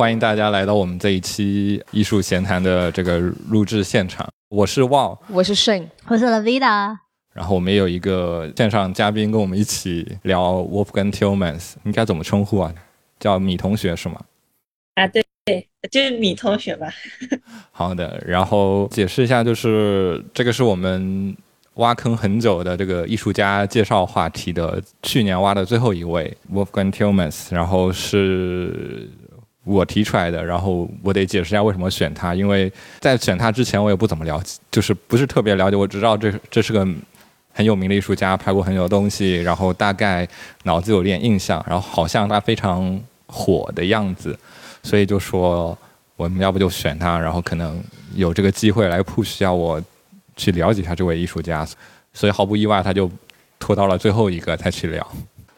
欢迎大家来到我们这一期艺术闲谈的这个录制现场。我是旺，我是 Shane，我是 Lavida。然后我们也有一个线上嘉宾跟我们一起聊 Wolfgang Tillmans，应该怎么称呼啊？叫米同学是吗？啊，对对，就是米同学吧。好的，然后解释一下，就是这个是我们挖坑很久的这个艺术家介绍话题的，去年挖的最后一位 Wolfgang Tillmans，然后是我提出来的，然后我得解释一下为什么选他，因为在选他之前我也不怎么了解，就是不是特别了解，我只知道这这是个很有名的艺术家，拍过很多东西，然后大概脑子有点印象，然后好像他非常火的样子，所以就说我们要不就选他，然后可能有这个机会来 push 下我去了解一下这位艺术家，所以毫不意外他就拖到了最后一个才去聊。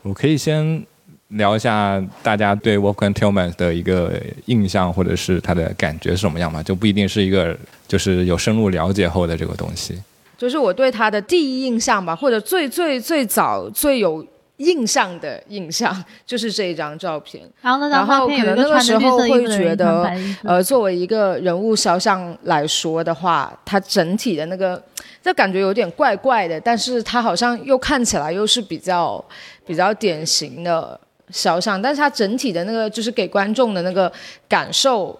我可以先聊一下大家对 Wolfgang Tillmans 的一个印象，或者是他的感觉是什么样嘛？就不一定是一个就是有深入了解后的这个东西。就是我对他的第一印象吧，或者最最最早最有印象的印象，就是这一张照片。然后那然后可能那个时候会觉得，呃，作为一个人物肖像来说的话，它整体的那个，这感觉有点怪怪的，但是他好像又看起来又是比较比较典型的肖像，但是它整体的那个就是给观众的那个感受。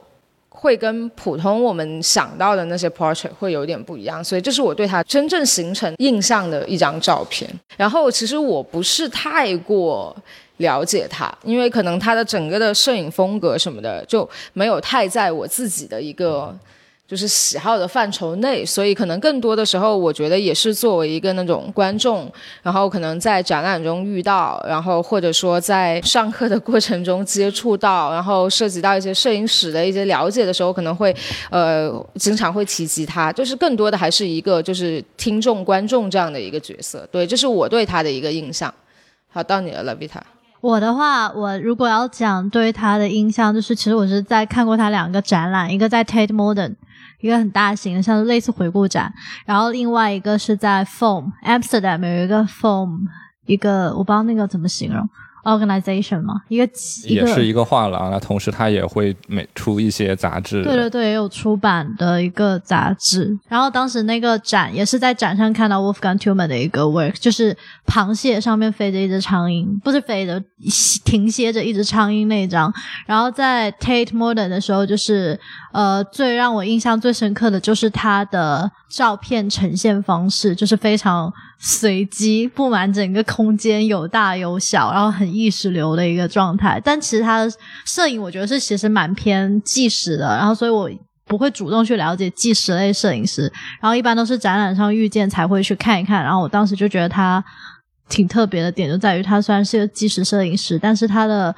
会跟普通我们想到的那些 portrait 会有点不一样，所以这是我对他真正形成印象的一张照片。然后其实我不是太过了解他，因为可能他的整个的摄影风格什么的就没有太在我自己的一个。就是喜好的范畴内，所以可能更多的时候，我觉得也是作为一个那种观众，然后可能在展览中遇到，然后或者说在上课的过程中接触到，然后涉及到一些摄影史的一些了解的时候，可能会呃经常会提及他，就是更多的还是一个就是听众观众这样的一个角色。对，这是我对他的一个印象。好，到你了，Lavita。我的话，我如果要讲对他的印象，就是其实我是在看过他两个展览，一个在 Tate Modern。一个很大型的，像是类似回顾展，然后另外一个是在 Foam Amsterdam 有一个 Foam，一个我不知道那个怎么形容。organization 嘛，一个也是一个画廊，那同时它也会每出一些杂志。对对对，也有出版的一个杂志。然后当时那个展也是在展上看到 Wolfgang Tillman 的一个 work，就是螃蟹上面飞着一只苍蝇，不是飞着，停歇着一只苍蝇那一张。然后在 Tate Modern 的时候，就是呃，最让我印象最深刻的就是他的照片呈现方式，就是非常。随机布满整个空间，有大有小，然后很意识流的一个状态。但其实他的摄影，我觉得是其实蛮偏纪实的。然后，所以我不会主动去了解纪实类摄影师。然后，一般都是展览上遇见才会去看一看。然后，我当时就觉得他挺特别的点，就在于他虽然是个纪实摄影师，但是他的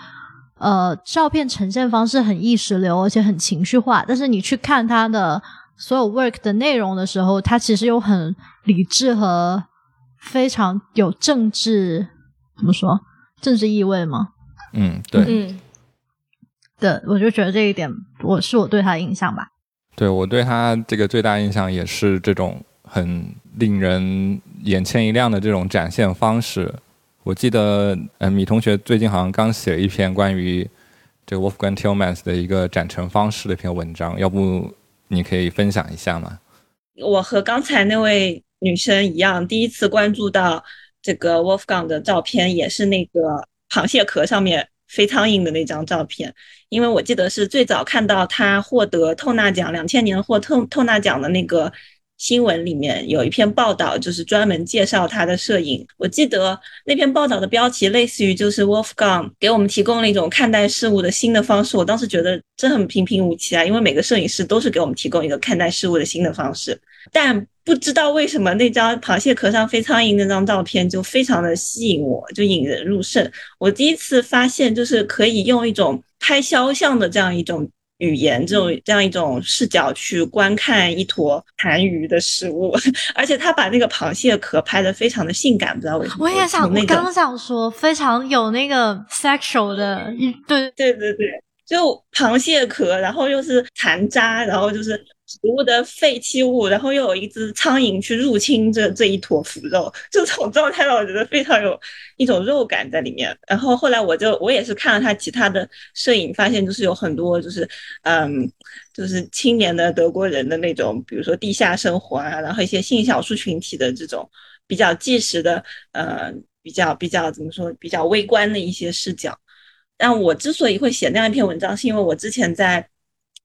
呃照片呈现方式很意识流，而且很情绪化。但是你去看他的所有 work 的内容的时候，他其实又很理智和。非常有政治，怎么说？政治意味吗？嗯，对，嗯，对，我就觉得这一点，我是我对他的印象吧。对我对他这个最大印象也是这种很令人眼前一亮的这种展现方式。我记得，嗯，米同学最近好像刚写了一篇关于这个 Wolfgang Tillmans 的一个展陈方式的一篇文章，要不你可以分享一下吗？我和刚才那位。女生一样，第一次关注到这个 Wolfgang 的照片，也是那个螃蟹壳上面飞苍蝇的那张照片。因为我记得是最早看到他获得透纳奖，两千年获透透纳奖的那个新闻里面有一篇报道，就是专门介绍他的摄影。我记得那篇报道的标题类似于就是 Wolfgang 给我们提供了一种看待事物的新的方式。我当时觉得这很平平无奇啊，因为每个摄影师都是给我们提供一个看待事物的新的方式，但。不知道为什么那张螃蟹壳上飞苍蝇那张照片就非常的吸引我，就引人入胜。我第一次发现，就是可以用一种拍肖像的这样一种语言，这种这样一种视角去观看一坨残余的食物，而且他把那个螃蟹壳拍的非常的性感，不知道为什么。我也想，我刚想说，非常有那个 sexual 的，对对对对，就螃蟹壳，然后又是残渣，然后就是。植物的废弃物，然后又有一只苍蝇去入侵这这一坨腐肉，这种状态让我觉得非常有一种肉感在里面。然后后来我就我也是看了他其他的摄影，发现就是有很多就是嗯，就是青年的德国人的那种，比如说地下生活啊，然后一些性少数群体的这种比较纪实的呃比较比较怎么说比较微观的一些视角。但我之所以会写那样一篇文章，是因为我之前在。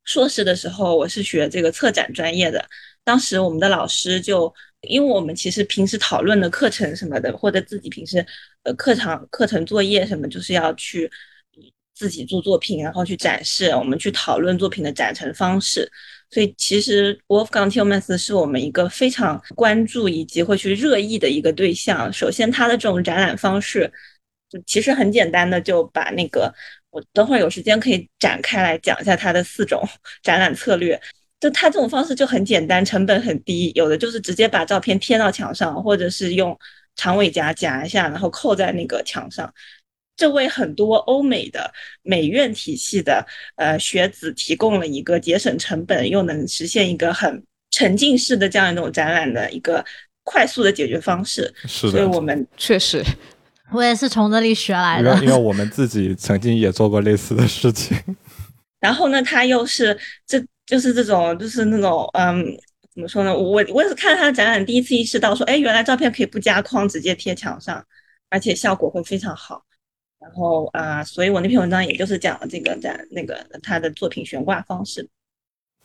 硕士的时候，我是学这个策展专业的。当时我们的老师就，因为我们其实平时讨论的课程什么的，或者自己平时呃课堂课程作业什么，就是要去自己做作品，然后去展示，我们去讨论作品的展陈方式。所以其实 Wolfgang Tillmans 是我们一个非常关注以及会去热议的一个对象。首先，他的这种展览方式，就其实很简单的就把那个。我等会儿有时间可以展开来讲一下它的四种 展览策略。就它这种方式就很简单，成本很低。有的就是直接把照片贴到墙上，或者是用长尾夹夹一下，然后扣在那个墙上。这为很多欧美的美院体系的呃学子提供了一个节省成本又能实现一个很沉浸式的这样一种展览的一个快速的解决方式。是的，所以我们确实。我也是从这里学来的，因为我们自己曾经也做过类似的事情。然后呢，他又是这就是这种就是那种嗯，怎么说呢？我我也是看他的展览，第一次意识到说，哎，原来照片可以不加框，直接贴墙上，而且效果会非常好。然后啊，所以我那篇文章也就是讲了这个展那个他的作品悬挂方式。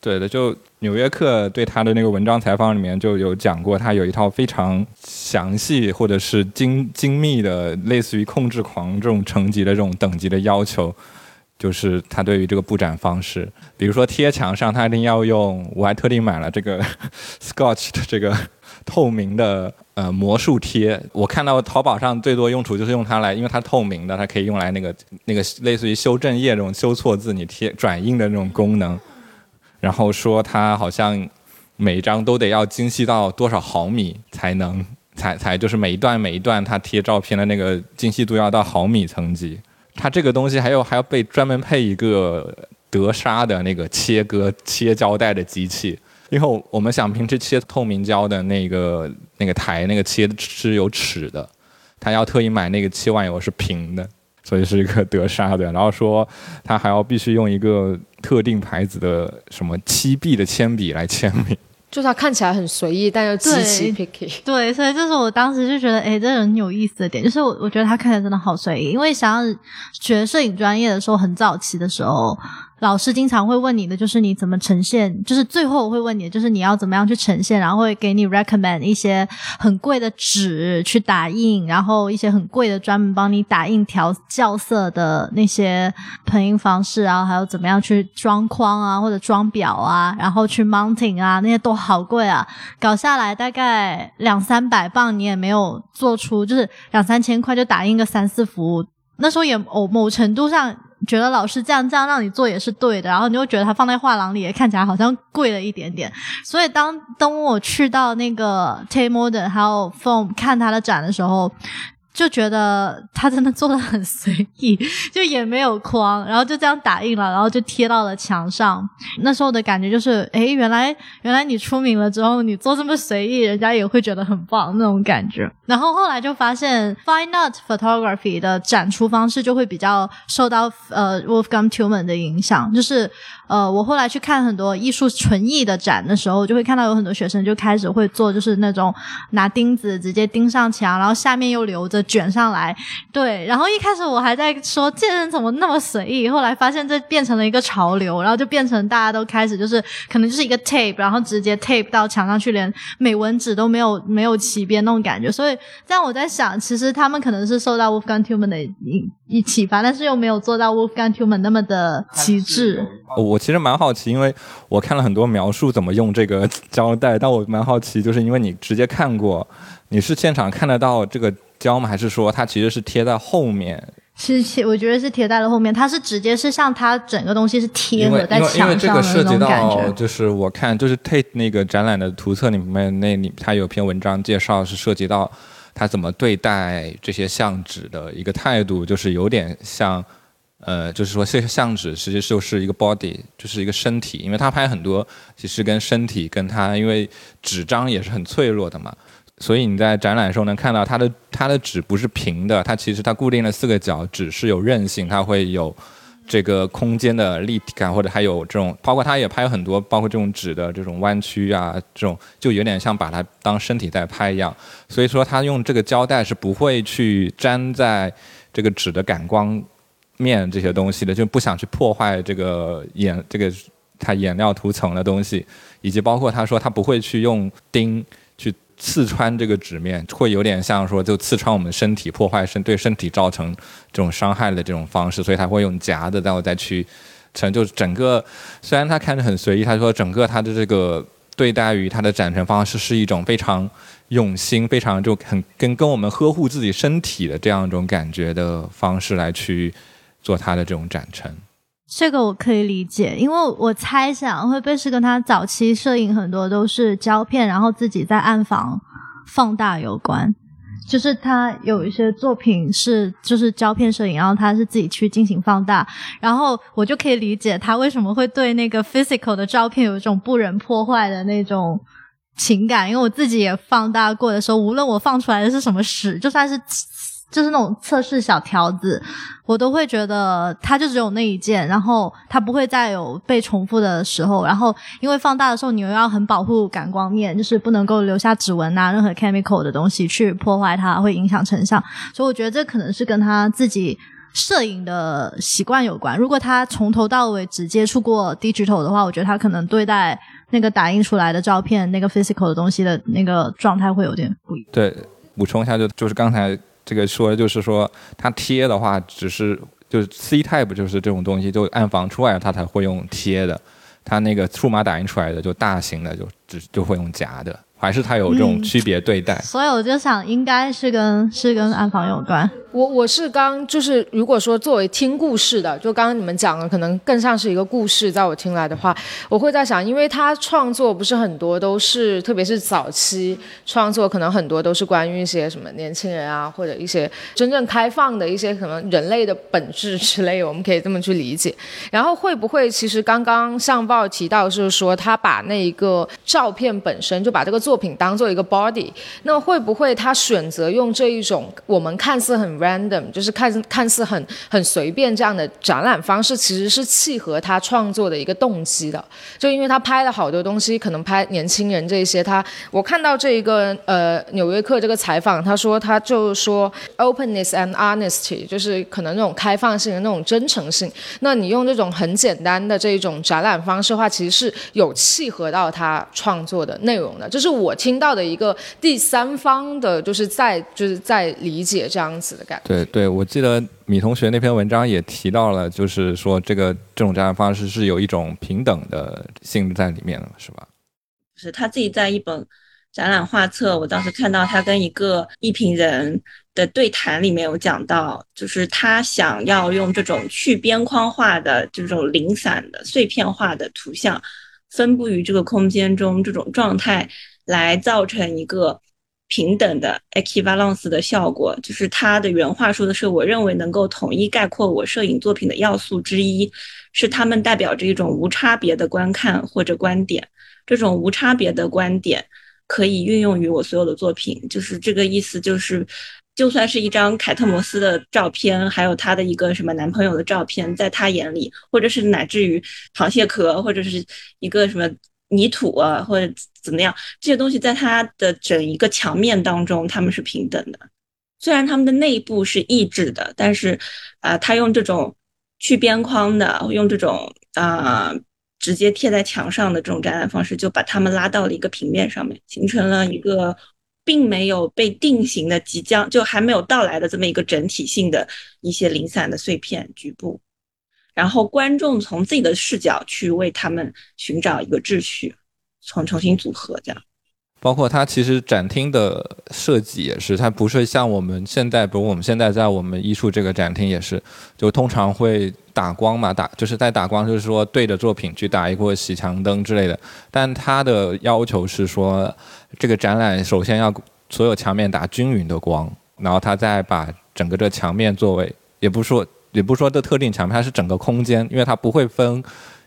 对的，就《纽约客》对他的那个文章采访里面就有讲过，他有一套非常详细或者是精精密的，类似于控制狂这种层级的这种等级的要求，就是他对于这个布展方式，比如说贴墙上，他一定要用，我还特地买了这个 Scotch 的这个 透明的呃魔术贴，我看到淘宝上最多用处就是用它来，因为它透明的，它可以用来那个那个类似于修正液这种修错字你贴转印的那种功能。然后说他好像每一张都得要精细到多少毫米才能才才就是每一段每一段他贴照片的那个精细度要到毫米层级。他这个东西还有还要被专门配一个德砂的那个切割切胶带的机器，因为我们想平时切透明胶的那个那个台那个切是有齿的，他要特意买那个切完以后是平的。所以是一个德砂的，然后说他还要必须用一个特定牌子的什么七 B 的铅笔来签名，就他看起来很随意，但又极其 picky。对，所以这是我当时就觉得，哎，这人很有意思的点，就是我我觉得他看起来真的好随意，因为想要学摄影专业的时候，很早期的时候。老师经常会问你的就是你怎么呈现，就是最后我会问你就是你要怎么样去呈现，然后会给你 recommend 一些很贵的纸去打印，然后一些很贵的专门帮你打印调校色的那些喷印方式啊，还有怎么样去装框啊或者装裱啊，然后去 mounting 啊，那些都好贵啊，搞下来大概两三百磅，你也没有做出，就是两三千块就打印个三四幅，那时候也某某程度上。觉得老师这样这样让你做也是对的，然后你又觉得它放在画廊里也看起来好像贵了一点点，所以当当我去到那个 Tate Modern 还有 Foam 看他的展的时候。就觉得他真的做的很随意，就也没有框，然后就这样打印了，然后就贴到了墙上。那时候的感觉就是，哎，原来原来你出名了之后，你做这么随意，人家也会觉得很棒那种感觉。然后后来就发现，Fine Art Photography 的展出方式就会比较受到呃 Wolfgang Tuman 的影响，就是呃，我后来去看很多艺术纯艺的展的时候，就会看到有很多学生就开始会做，就是那种拿钉子直接钉上墙，然后下面又留着。卷上来，对，然后一开始我还在说这人怎么那么随意，后来发现这变成了一个潮流，然后就变成大家都开始就是可能就是一个 tape，然后直接 tape 到墙上去，连美文纸都没有没有起边那种感觉，所以这样我在想，其实他们可能是受到 Wolfgang Tillman 的一一启发，但是又没有做到 Wolfgang Tillman 那么的极致。我其实蛮好奇，因为我看了很多描述怎么用这个 胶带，但我蛮好奇，就是因为你直接看过，你是现场看得到这个。胶吗？还是说它其实是贴在后面？是贴，我觉得是贴在了后面。它是直接是像它整个东西是贴合在墙上的那种感觉。就是我看，就是 Tate 那个展览的图册里面，那里他有篇文章介绍是涉及到他怎么对待这些相纸的一个态度，就是有点像。呃，就是说这些相纸其实际就是一个 body，就是一个身体，因为他拍很多其实跟身体跟他，因为纸张也是很脆弱的嘛，所以你在展览的时候能看到它的它的纸不是平的，它其实它固定了四个角，纸是有韧性，它会有这个空间的立体感，或者还有这种，包括他也拍很多，包括这种纸的这种弯曲啊，这种就有点像把它当身体在拍一样，所以说他用这个胶带是不会去粘在这个纸的感光。面这些东西的，就不想去破坏这个颜这个它颜料涂层的东西，以及包括他说他不会去用钉去刺穿这个纸面，会有点像说就刺穿我们身体，破坏身对身体造成这种伤害的这种方式，所以他会用夹的，然后再去成就整个。虽然他看着很随意，他说整个他的这个对待于他的展陈方式是一种非常用心、非常就很跟跟我们呵护自己身体的这样一种感觉的方式来去。做他的这种展陈，这个我可以理解，因为我猜想会不会是跟他早期摄影很多都是胶片，然后自己在暗房放大有关。就是他有一些作品是就是胶片摄影，然后他是自己去进行放大，然后我就可以理解他为什么会对那个 physical 的照片有一种不忍破坏的那种情感，因为我自己也放大过的时候，无论我放出来的是什么屎，就算是。就是那种测试小条子，我都会觉得它就只有那一件，然后它不会再有被重复的时候。然后因为放大的时候，你又要很保护感光面，就是不能够留下指纹啊，任何 chemical 的东西去破坏它，会影响成像。所以我觉得这可能是跟他自己摄影的习惯有关。如果他从头到尾只接触过 digital 的话，我觉得他可能对待那个打印出来的照片、那个 physical 的东西的那个状态会有点不一样。对，补充一下，就就是刚才。这个说就是说，它贴的话，只是就是 C type，就是这种东西，就暗房出来它才会用贴的，它那个数码打印出来的就大型的就只就会用夹的。还是他有这种区别对待，所以我就想应该是跟是跟暗房有关。我我是刚就是如果说作为听故事的，就刚刚你们讲的可能更像是一个故事，在我听来的话，我会在想，因为他创作不是很多都是，特别是早期创作，可能很多都是关于一些什么年轻人啊，或者一些真正开放的一些可能人类的本质之类，我们可以这么去理解。然后会不会其实刚刚上报提到就是说他把那一个照片本身就把这个作作品当做一个 body，那会不会他选择用这一种我们看似很 random，就是看看似很很随便这样的展览方式，其实是契合他创作的一个动机的。就因为他拍了好多东西，可能拍年轻人这些，他我看到这一个呃《纽约客》这个采访，他说他就说 openness and honesty，就是可能那种开放性的那种真诚性。那你用这种很简单的这一种展览方式的话，其实是有契合到他创作的内容的。就是我听到的一个第三方的，就是在就是在理解这样子的感觉。对对，我记得米同学那篇文章也提到了，就是说这个这种展览方式是有一种平等的性质在里面的，是吧？是他自己在一本展览画册，我当时看到他跟一个艺评人的对谈里面有讲到，就是他想要用这种去边框化的这种零散的碎片化的图像，分布于这个空间中这种状态。来造成一个平等的 equivalence 的效果，就是他的原话说的是：“我认为能够统一概括我摄影作品的要素之一，是他们代表着一种无差别的观看或者观点。这种无差别的观点可以运用于我所有的作品。”就是这个意思，就是就算是一张凯特摩斯的照片，还有她的一个什么男朋友的照片，在他眼里，或者是乃至于螃蟹壳，或者是一个什么。泥土啊，或者怎么样，这些东西在它的整一个墙面当中，他们是平等的。虽然他们的内部是抑制的，但是，啊，他用这种去边框的，用这种啊直接贴在墙上的这种展览方式，就把他们拉到了一个平面上面，形成了一个并没有被定型的、即将就还没有到来的这么一个整体性的一些零散的碎片局部。然后观众从自己的视角去为他们寻找一个秩序，重重新组合这样。包括它其实展厅的设计也是，它不是像我们现在，比如我们现在在我们艺术这个展厅也是，就通常会打光嘛，打就是在打光，就是说对着作品去打一个洗墙灯之类的。但它的要求是说，这个展览首先要所有墙面打均匀的光，然后它再把整个这墙面作为，也不是说。也不是说的特定墙面，它是整个空间，因为它不会分，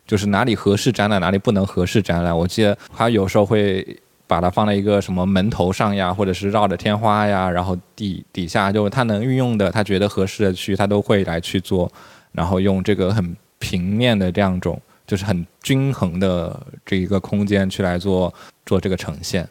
就是哪里合适展览，哪里不能合适展览。我记得它有时候会把它放在一个什么门头上呀，或者是绕着天花呀，然后底底下就它能运用的，它觉得合适的区，它都会来去做，然后用这个很平面的这样种，就是很均衡的这一个空间去来做做这个呈现。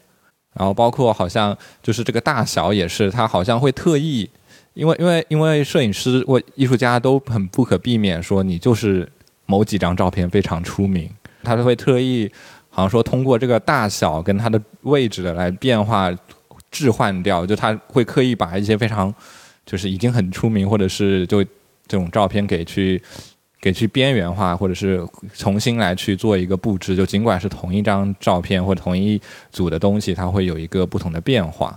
然后包括好像就是这个大小也是，它好像会特意，因为因为因为摄影师或艺术家都很不可避免说你就是某几张照片非常出名，他都会特意好像说通过这个大小跟它的位置的来变化置换掉，就他会刻意把一些非常就是已经很出名或者是就这种照片给去。给去边缘化，或者是重新来去做一个布置，就尽管是同一张照片或同一组的东西，它会有一个不同的变化。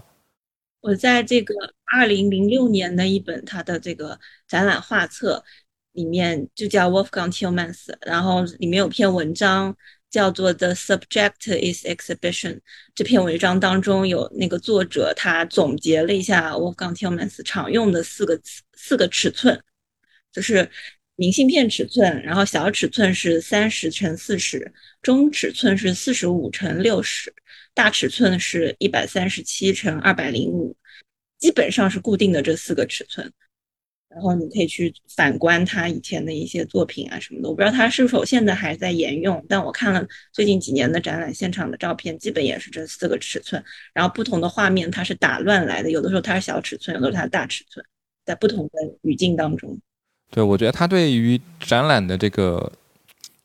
我在这个二零零六年的一本他的这个展览画册里面，就叫 Wolfgang Tillmans，然后里面有篇文章叫做 The Subject is Exhibition。这篇文章当中有那个作者他总结了一下 Wolfgang Tillmans 常用的四个四个尺寸，就是。明信片尺寸，然后小尺寸是三十乘四十，中尺寸是四十五乘六十，大尺寸是一百三十七乘二百零五，基本上是固定的这四个尺寸。然后你可以去反观他以前的一些作品啊什么的，我不知道他是否现在还在沿用，但我看了最近几年的展览现场的照片，基本也是这四个尺寸。然后不同的画面它是打乱来的，有的时候它是小尺寸，有的时候它是大尺寸，在不同的语境当中。对，我觉得他对于展览的这个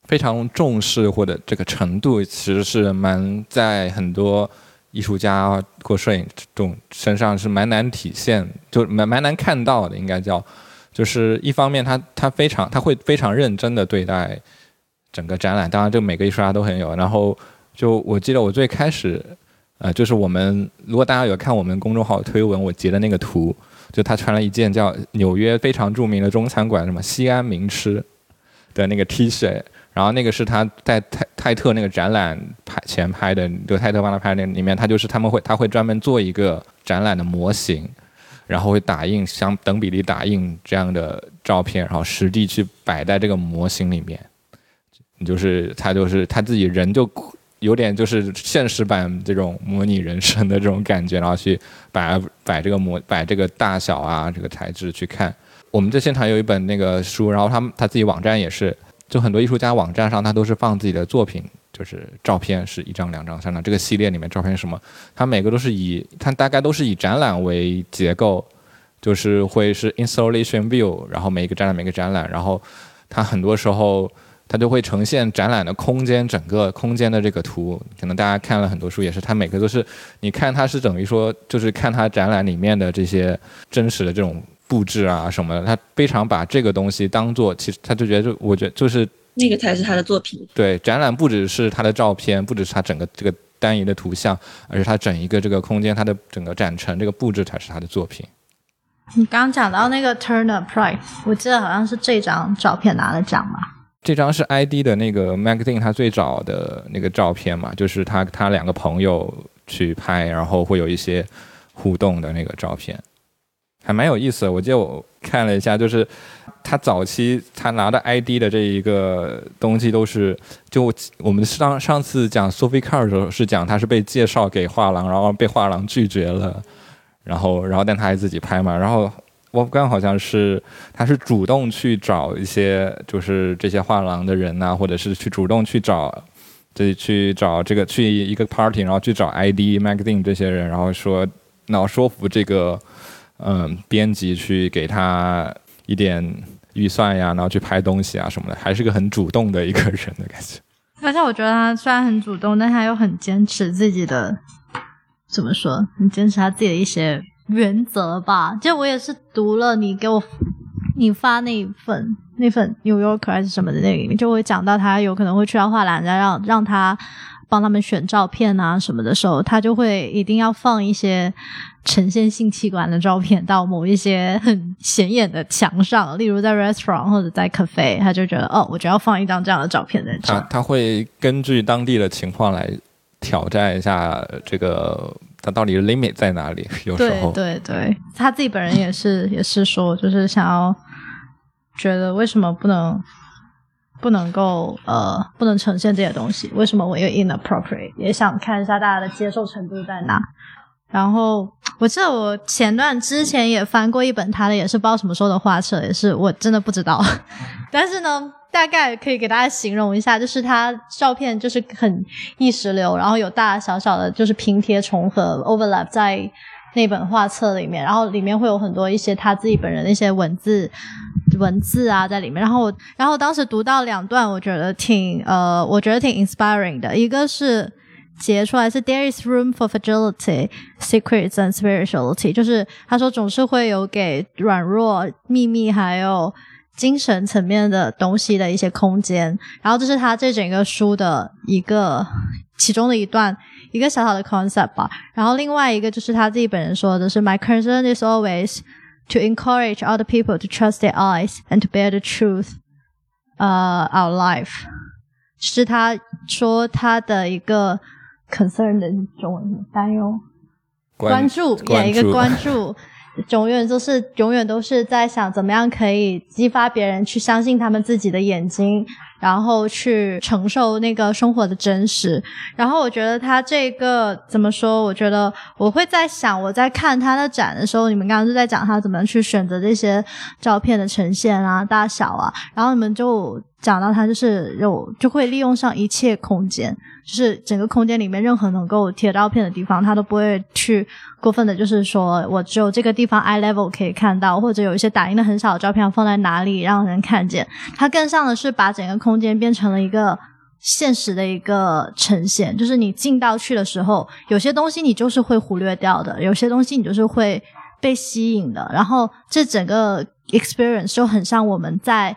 非常重视或者这个程度，其实是蛮在很多艺术家或摄影这种身上是蛮难体现，就蛮蛮难看到的，应该叫，就是一方面他他非常他会非常认真的对待整个展览，当然这每个艺术家都很有，然后就我记得我最开始，呃，就是我们如果大家有看我们公众号推文，我截的那个图。就他穿了一件叫纽约非常著名的中餐馆什么西安名吃的那个 T 恤，然后那个是他在泰泰特那个展览拍前拍的，就泰特帮他拍那里面，他就是他们会他会专门做一个展览的模型，然后会打印相等比例打印这样的照片，然后实地去摆在这个模型里面，就是他就是他自己人就。有点就是现实版这种模拟人生的这种感觉，然后去摆摆这个模摆这个大小啊，这个材质去看。我们在现场有一本那个书，然后他们他自己网站也是，就很多艺术家网站上他都是放自己的作品，就是照片是一张、两张、三张。这个系列里面照片什么？它每个都是以它大概都是以展览为结构，就是会是 installation view，然后每一个展览每个展览，然后它很多时候。它就会呈现展览的空间，整个空间的这个图，可能大家看了很多书，也是它每个都是，你看它是等于说，就是看它展览里面的这些真实的这种布置啊什么的，他非常把这个东西当做，其实他就觉得，就我觉得就是那个才是他的作品。对，展览不只是他的照片，不只是他整个这个单一的图像，而是他整一个这个空间，他的整个展陈这个布置才是他的作品。你刚刚讲到那个 Turner Price，我记得好像是这张照片拿了奖嘛。这张是 ID 的那个 magazine，他最早的那个照片嘛，就是他他两个朋友去拍，然后会有一些互动的那个照片，还蛮有意思的。我记得我看了一下，就是他早期他拿的 ID 的这一个东西都是，就我们上上次讲 Sophie Car 的时候是讲他是被介绍给画廊，然后被画廊拒绝了，然后然后但他还自己拍嘛，然后。沃夫冈好像是，他是主动去找一些，就是这些画廊的人呐，或者是去主动去找，这去找这个去一个 party，然后去找 ID magazine 这些人，然后说，然后说服这个，嗯，编辑去给他一点预算呀，然后去拍东西啊什么的，还是个很主动的一个人的感觉。而且我觉得他虽然很主动，但他又很坚持自己的，怎么说？很坚持他自己的一些。原则吧，就我也是读了你给我你发那一份那份 New Yorker 还是什么的那里面，就会讲到他有可能会去到画廊，然后让他帮他们选照片啊什么的时候，他就会一定要放一些呈现性器官的照片到某一些很显眼的墙上，例如在 restaurant 或者在 cafe，他就觉得哦，我就要放一张这样的照片在这。他他会根据当地的情况来挑战一下这个。他到底的 limit 在哪里？有时候，对对对，他自己本人也是 也是说，就是想要觉得为什么不能不能够呃不能呈现这些东西？为什么我又 inappropriate？也想看一下大家的接受程度在哪。然后我记得我前段之前也翻过一本他的，也是不知道什么时候的画册，也是我真的不知道。但是呢，大概可以给大家形容一下，就是他照片就是很意识流，然后有大大小小的就是拼贴重合 overlap 在那本画册里面，然后里面会有很多一些他自己本人的一些文字文字啊在里面。然后然后当时读到两段，我觉得挺呃，我觉得挺 inspiring 的，一个是。截出来是 There is room for fragility, secrets and spirituality，就是他说总是会有给软弱、秘密还有精神层面的东西的一些空间。然后这是他这整个书的一个其中的一段一个小小的 concept 吧。然后另外一个就是他自己本人说的是 My concern is always to encourage other people to trust their eyes and to bear the truth, uh, our life。是他说他的一个。 Concern 的中文是担忧、关注，演一个关注，永远都是永远都是在想怎么样可以激发别人去相信他们自己的眼睛，然后去承受那个生活的真实。然后我觉得他这个怎么说？我觉得我会在想，我在看他的展的时候，你们刚刚就在讲他怎么去选择这些照片的呈现啊、大小啊，然后你们就讲到他就是有就会利用上一切空间。就是整个空间里面，任何能够贴照片的地方，他都不会去过分的，就是说我只有这个地方 eye level 可以看到，或者有一些打印的很少的照片放在哪里让人看见。他更像的是把整个空间变成了一个现实的一个呈现，就是你进到去的时候，有些东西你就是会忽略掉的，有些东西你就是会被吸引的。然后这整个 experience 就很像我们在。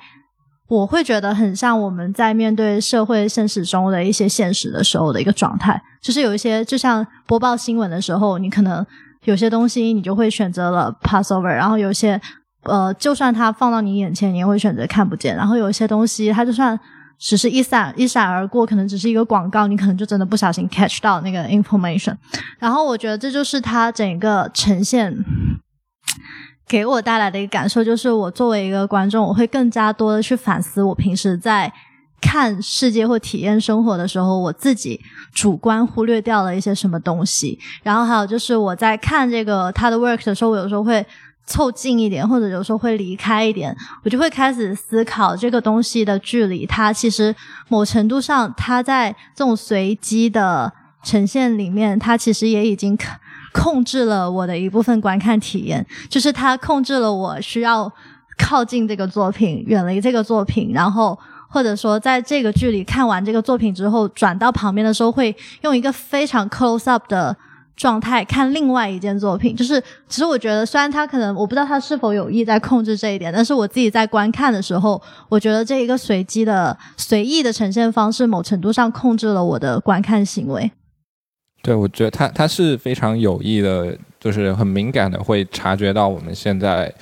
我会觉得很像我们在面对社会现实中的一些现实的时候的一个状态，就是有一些就像播报新闻的时候，你可能有些东西你就会选择了 pass over，然后有些呃，就算它放到你眼前，你也会选择看不见。然后有一些东西，它就算只是一闪一闪而过，可能只是一个广告，你可能就真的不小心 catch 到那个 information。然后我觉得这就是它整个呈现。给我带来的一个感受就是，我作为一个观众，我会更加多的去反思我平时在看世界或体验生活的时候，我自己主观忽略掉了一些什么东西。然后还有就是我在看这个他的 work 的时候，我有时候会凑近一点，或者有时候会离开一点，我就会开始思考这个东西的距离。它其实某程度上，它在这种随机的呈现里面，它其实也已经。控制了我的一部分观看体验，就是它控制了我需要靠近这个作品，远离这个作品，然后或者说在这个距离看完这个作品之后，转到旁边的时候，会用一个非常 close up 的状态看另外一件作品。就是其实我觉得，虽然他可能我不知道他是否有意在控制这一点，但是我自己在观看的时候，我觉得这一个随机的、随意的呈现方式，某程度上控制了我的观看行为。对，我觉得他他是非常有意的，就是很敏感的，会察觉到我们现在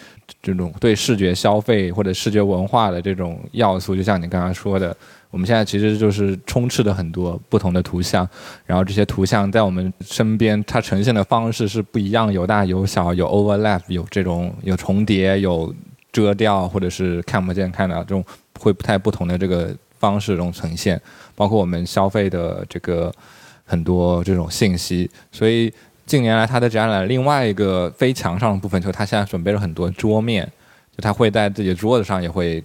这种对视觉消费或者视觉文化的这种要素。就像你刚刚说的，我们现在其实就是充斥着很多不同的图像，然后这些图像在我们身边，它呈现的方式是不一样，有大有小，有 overlap，有这种有重叠，有遮掉，或者是看不见看到这种会不太不同的这个方式这种呈现，包括我们消费的这个。很多这种信息，所以近年来他的展览另外一个非墙上的部分，就是他现在准备了很多桌面，就他会在自己的桌子上也会，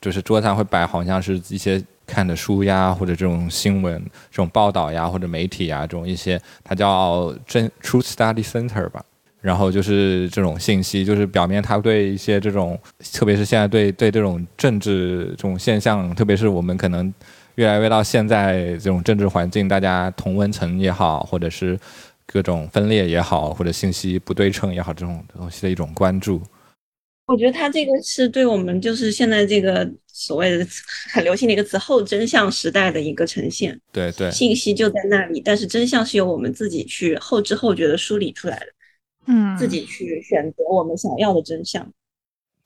就是桌子上会摆好像是一些看的书呀，或者这种新闻、这种报道呀，或者媒体呀这种一些，它叫真 Truth Study Center 吧。然后就是这种信息，就是表面他对一些这种，特别是现在对对这种政治这种现象，特别是我们可能。越来越到现在这种政治环境，大家同温层也好，或者是各种分裂也好，或者信息不对称也好，这种东西的一种关注。我觉得他这个是对我们就是现在这个所谓的很流行的一个词“后真相时代”的一个呈现。对对，信息就在那里，但是真相是由我们自己去后知后觉的梳理出来的。嗯，自己去选择我们想要的真相。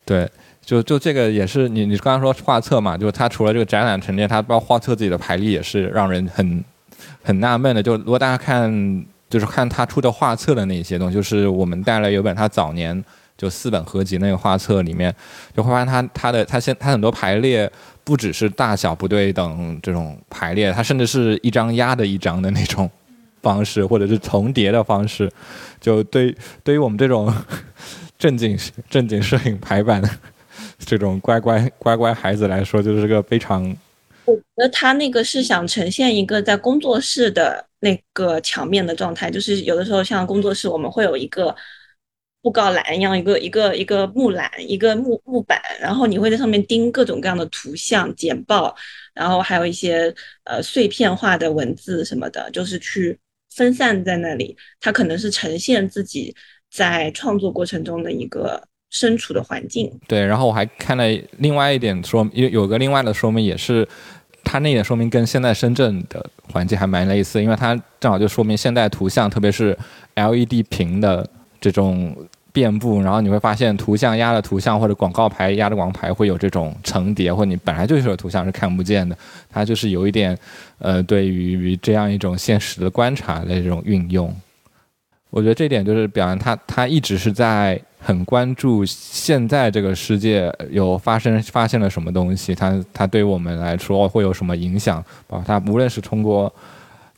对。就就这个也是你你刚刚说画册嘛，就是它除了这个展览陈列，它包括画册自己的排列也是让人很很纳闷的。就如果大家看就是看他出的画册的那些东西，就是我们带来有本他早年就四本合集那个画册里面，就会发现它它的它现它很多排列不只是大小不对等这种排列，它甚至是一张压的一张的那种方式，或者是重叠的方式。就对对于我们这种 正经正经摄影排版的这种乖乖乖乖孩子来说，就是个非常。我觉得他那个是想呈现一个在工作室的那个墙面的状态，就是有的时候像工作室，我们会有一个布告栏一样，一个一个一个木栏，一个木木板，然后你会在上面钉各种各样的图像简报，然后还有一些呃碎片化的文字什么的，就是去分散在那里。它可能是呈现自己在创作过程中的一个身处的环境。对，然后我还看了另外一点说，有有个另外的说明也是。它那点说明跟现在深圳的环境还蛮类似，因为它正好就说明现代图像，特别是 LED 屏的这种遍布，然后你会发现图像压的图像或者广告牌压的广告牌会有这种重叠，或你本来就是有图像是看不见的，它就是有一点，呃，对于这样一种现实的观察的这种运用。我觉得这点就是表扬他，他一直是在很关注现在这个世界有发生发现了什么东西，他他对我们来说会有什么影响？包括他无论是通过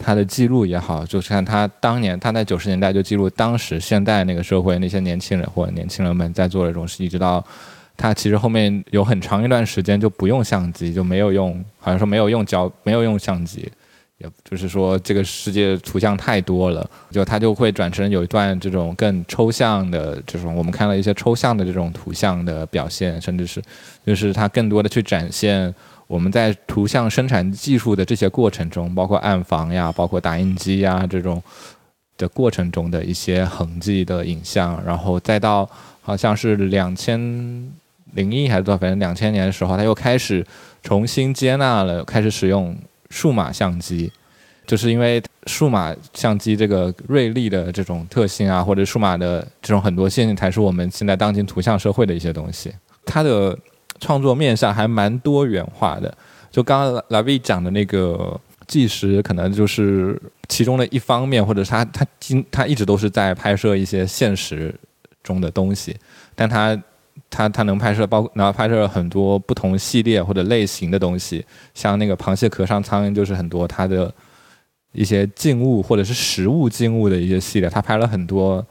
他的记录也好，就是看他当年他在九十年代就记录当时现代那个社会那些年轻人或者年轻人们在做的这种事，一直到他其实后面有很长一段时间就不用相机，就没有用，好像说没有用胶，没有用相机。也就是说，这个世界图像太多了，就他就会转成有一段这种更抽象的这种，我们看到一些抽象的这种图像的表现，甚至是，就是他更多的去展现我们在图像生产技术的这些过程中，包括暗房呀，包括打印机呀这种的过程中的一些痕迹的影像，然后再到好像是两千零一还是多少，反正两千年的时候，他又开始重新接纳了，开始使用。数码相机，就是因为数码相机这个锐利的这种特性啊，或者数码的这种很多线，才是我们现在当今图像社会的一些东西。它的创作面上还蛮多元化的。就刚刚拉维讲的那个纪实，可能就是其中的一方面，或者是他他今他一直都是在拍摄一些现实中的东西，但他。他他能拍摄包，然后拍摄很多不同系列或者类型的东西，像那个螃蟹壳上苍蝇，就是很多他的一些静物或者是实物静物的一些系列，他拍了很多。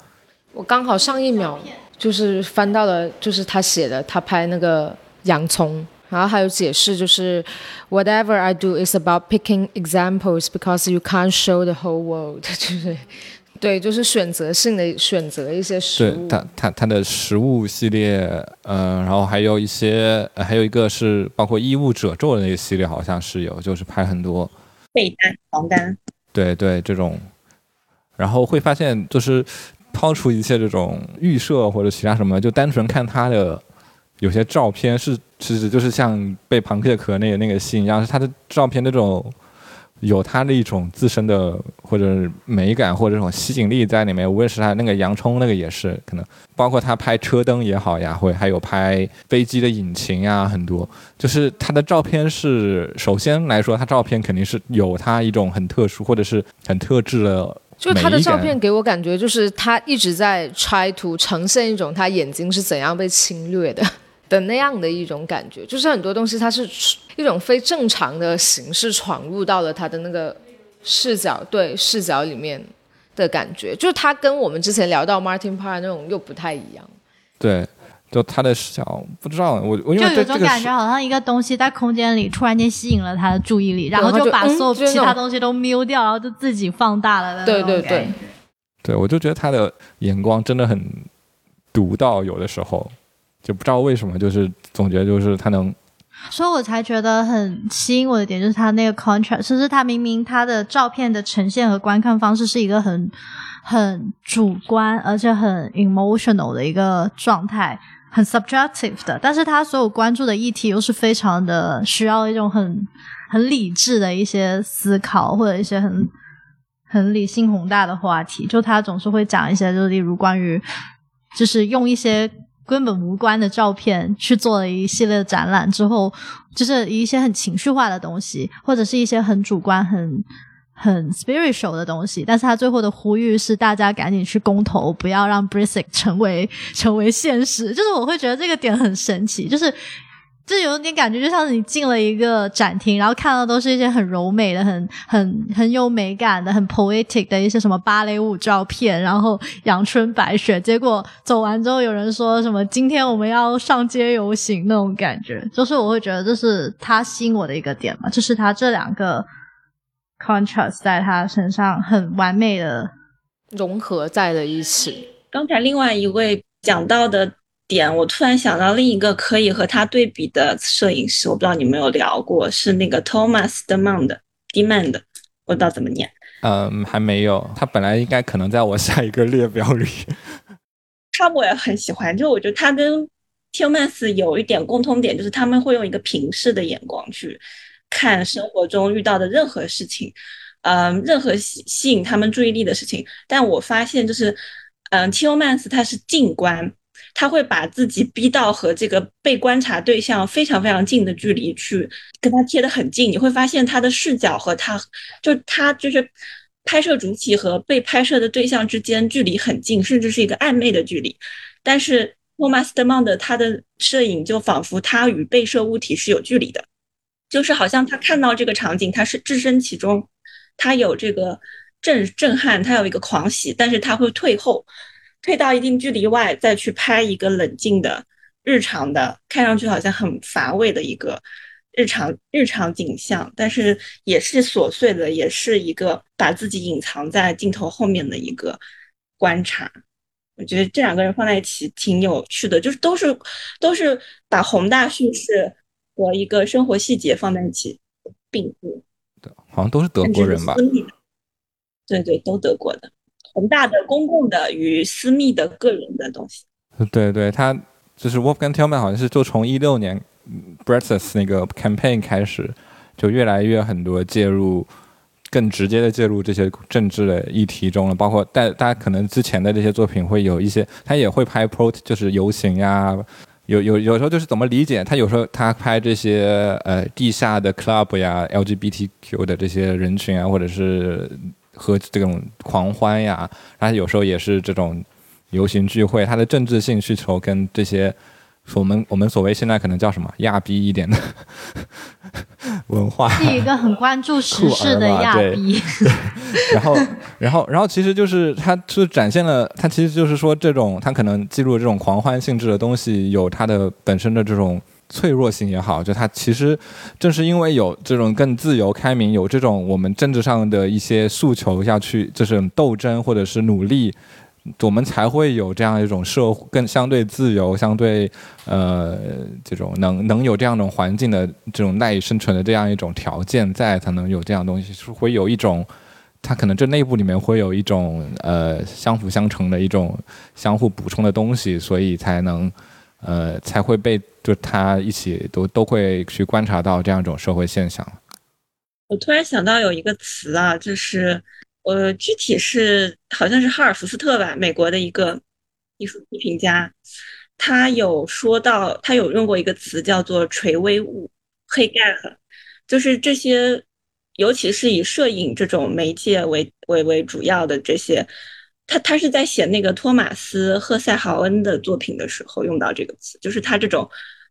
我刚好上一秒就是翻到了，就是他写的，他拍那个洋葱，然后还有解释，就是 Whatever I do is about picking examples because you can't show the whole world，就是。对，就是选择性的选择一些食物。对，它它它的食物系列，呃，然后还有一些，还有一个是包括衣物褶皱的那个系列，好像是有，就是拍很多被单、床单。对对，这种，然后会发现，就是抛除一切这种预设或者其他什么，就单纯看它的有些照片，是其实就是像被螃蟹壳那个那个吸引一样，是他的照片那种。有他的一种自身的或者美感或者这种吸引力在里面，无论是他那个洋葱那个也是可能，包括他拍车灯也好呀，会还有拍飞机的引擎呀，很多就是他的照片是首先来说，他照片肯定是有他一种很特殊或者是很特质的，就他的照片给我感觉就是他一直在 try to 呈现一种他眼睛是怎样被侵略的。的那样的一种感觉，就是很多东西它是一种非正常的形式闯入到了他的那个视角，对视角里面的感觉，就是他跟我们之前聊到 Martin Parr 那种又不太一样。对，就他的视角，不知道我我因为有种感觉，好像一个东西在空间里突然间吸引了他的注意力，然后就把所有其他东西都瞄掉，然后就自己放大了。对对对，对我就觉得他的眼光真的很独到，有的时候。就不知道为什么，就是总觉得就是他能，所以我才觉得很吸引我的点就是他那个 contrast，其实他明明他的照片的呈现和观看方式是一个很很主观而且很 emotional 的一个状态，很 subjective 的，但是他所有关注的议题又是非常的需要一种很很理智的一些思考或者一些很很理性宏大的话题，就他总是会讲一些，就例如关于就是用一些。根本无关的照片去做了一系列展览之后，就是一些很情绪化的东西，或者是一些很主观、很很 spiritual 的东西，但是他最后的呼吁是大家赶紧去公投，不要让 b r i s i c 成为成为现实。就是我会觉得这个点很神奇，就是就有点感觉，就像是你进了一个展厅，然后看到都是一些很柔美的、很很很有美感的、很 poetic 的一些什么芭蕾舞照片，然后阳春白雪，结果走完之后有人说什么今天我们要上街游行那种感觉，就是我会觉得这是他吸引我的一个点嘛，就是他这两个。contrast 在他身上很完美的融合在了一起。刚才另外一位讲到的点，我突然想到另一个可以和他对比的摄影师，我不知道你们有聊过，是那个 Thomas Demand，Demand，我不知道怎么念。嗯，还没有。他本来应该可能在我下一个列表里。他我也很喜欢，就我觉得他跟 Tillmans 有一点共通点，就是他们会用一个平视的眼光去。看生活中遇到的任何事情，嗯，任何吸吸引他们注意力的事情。但我发现，就是，嗯，Tillmans 他是静观，他会把自己逼到和这个被观察对象非常非常近的距离去跟他贴得很近。你会发现他的视角和他，就他就是拍摄主体和被拍摄的对象之间距离很近，甚至是一个暧昧的距离。但是莫曼斯特曼的他的摄影就仿佛他与被摄物体是有距离的。就是好像他看到这个场景，他是置身其中，他有这个震震撼，他有一个狂喜，但是他会退后，退到一定距离外，再去拍一个冷静的日常的，看上去好像很乏味的一个日常日常景象，但是也是琐碎的，也是一个把自己隐藏在镜头后面的一个观察。我觉得这两个人放在一起挺有趣的，就是都是都是把宏大叙事。和一个生活细节放在一起并布，对，好像都是德国人吧？对对，都德国的，宏大的公共的与私密的个人的东西。对对，他就是 Wolfgang Tillman，好像是就从一六年 Brexit 那个 campaign 开始，就越来越很多介入，更直接的介入这些政治的议题中了。包括大大家可能之前的这些作品会有一些，他也会拍 pro，就是游行呀。有有有时候就是怎么理解他？有时候他拍这些呃地下的 club 呀，LGBTQ 的这些人群啊，或者是和这种狂欢呀，然后有时候也是这种游行聚会，他的政治性需求跟这些。我们我们所谓现在可能叫什么亚逼一点的 文化，是一个很关注时事的亚逼。然后，然后，然后，其实就是它是展现了，它其实就是说，这种它可能记录这种狂欢性质的东西，有它的本身的这种脆弱性也好，就它其实正是因为有这种更自由开明，有这种我们政治上的一些诉求要去，就是斗争或者是努力。我们才会有这样一种社更相对自由、相对呃这种能能有这样一种环境的这种赖以生存的这样一种条件在，才能有这样东西，是会有一种，它可能这内部里面会有一种呃相辅相成的一种相互补充的东西，所以才能呃才会被就他一起都都会去观察到这样一种社会现象。我突然想到有一个词啊，就是。呃，具体是好像是哈尔福斯特吧，美国的一个艺术批评家，他有说到，他有用过一个词叫做“垂危物”，黑盖尔，就是这些，尤其是以摄影这种媒介为为为主要的这些，他他是在写那个托马斯赫塞豪恩的作品的时候用到这个词，就是他这种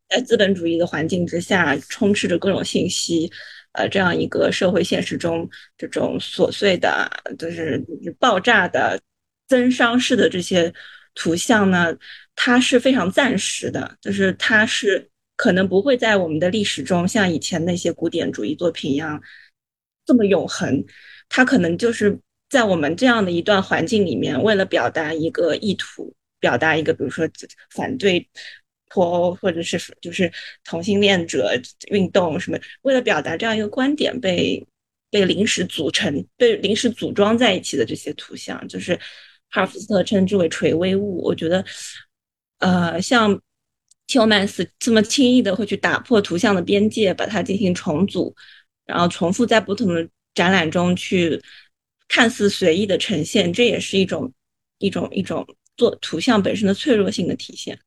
在资本主义的环境之下，充斥着各种信息。呃，这样一个社会现实中，这种琐碎的，就是爆炸的、增伤式的这些图像呢，它是非常暂时的，就是它是可能不会在我们的历史中像以前那些古典主义作品一样这么永恒。它可能就是在我们这样的一段环境里面，为了表达一个意图，表达一个，比如说反对。脱欧，或者是就是同性恋者运动什么，为了表达这样一个观点，被被临时组成、被临时组装在一起的这些图像，就是哈尔福斯特称之为垂危物。我觉得，呃，像 Tillmans 这么轻易的会去打破图像的边界，把它进行重组，然后重复在不同的展览中去看似随意的呈现，这也是一种一种一种做图像本身的脆弱性的体现。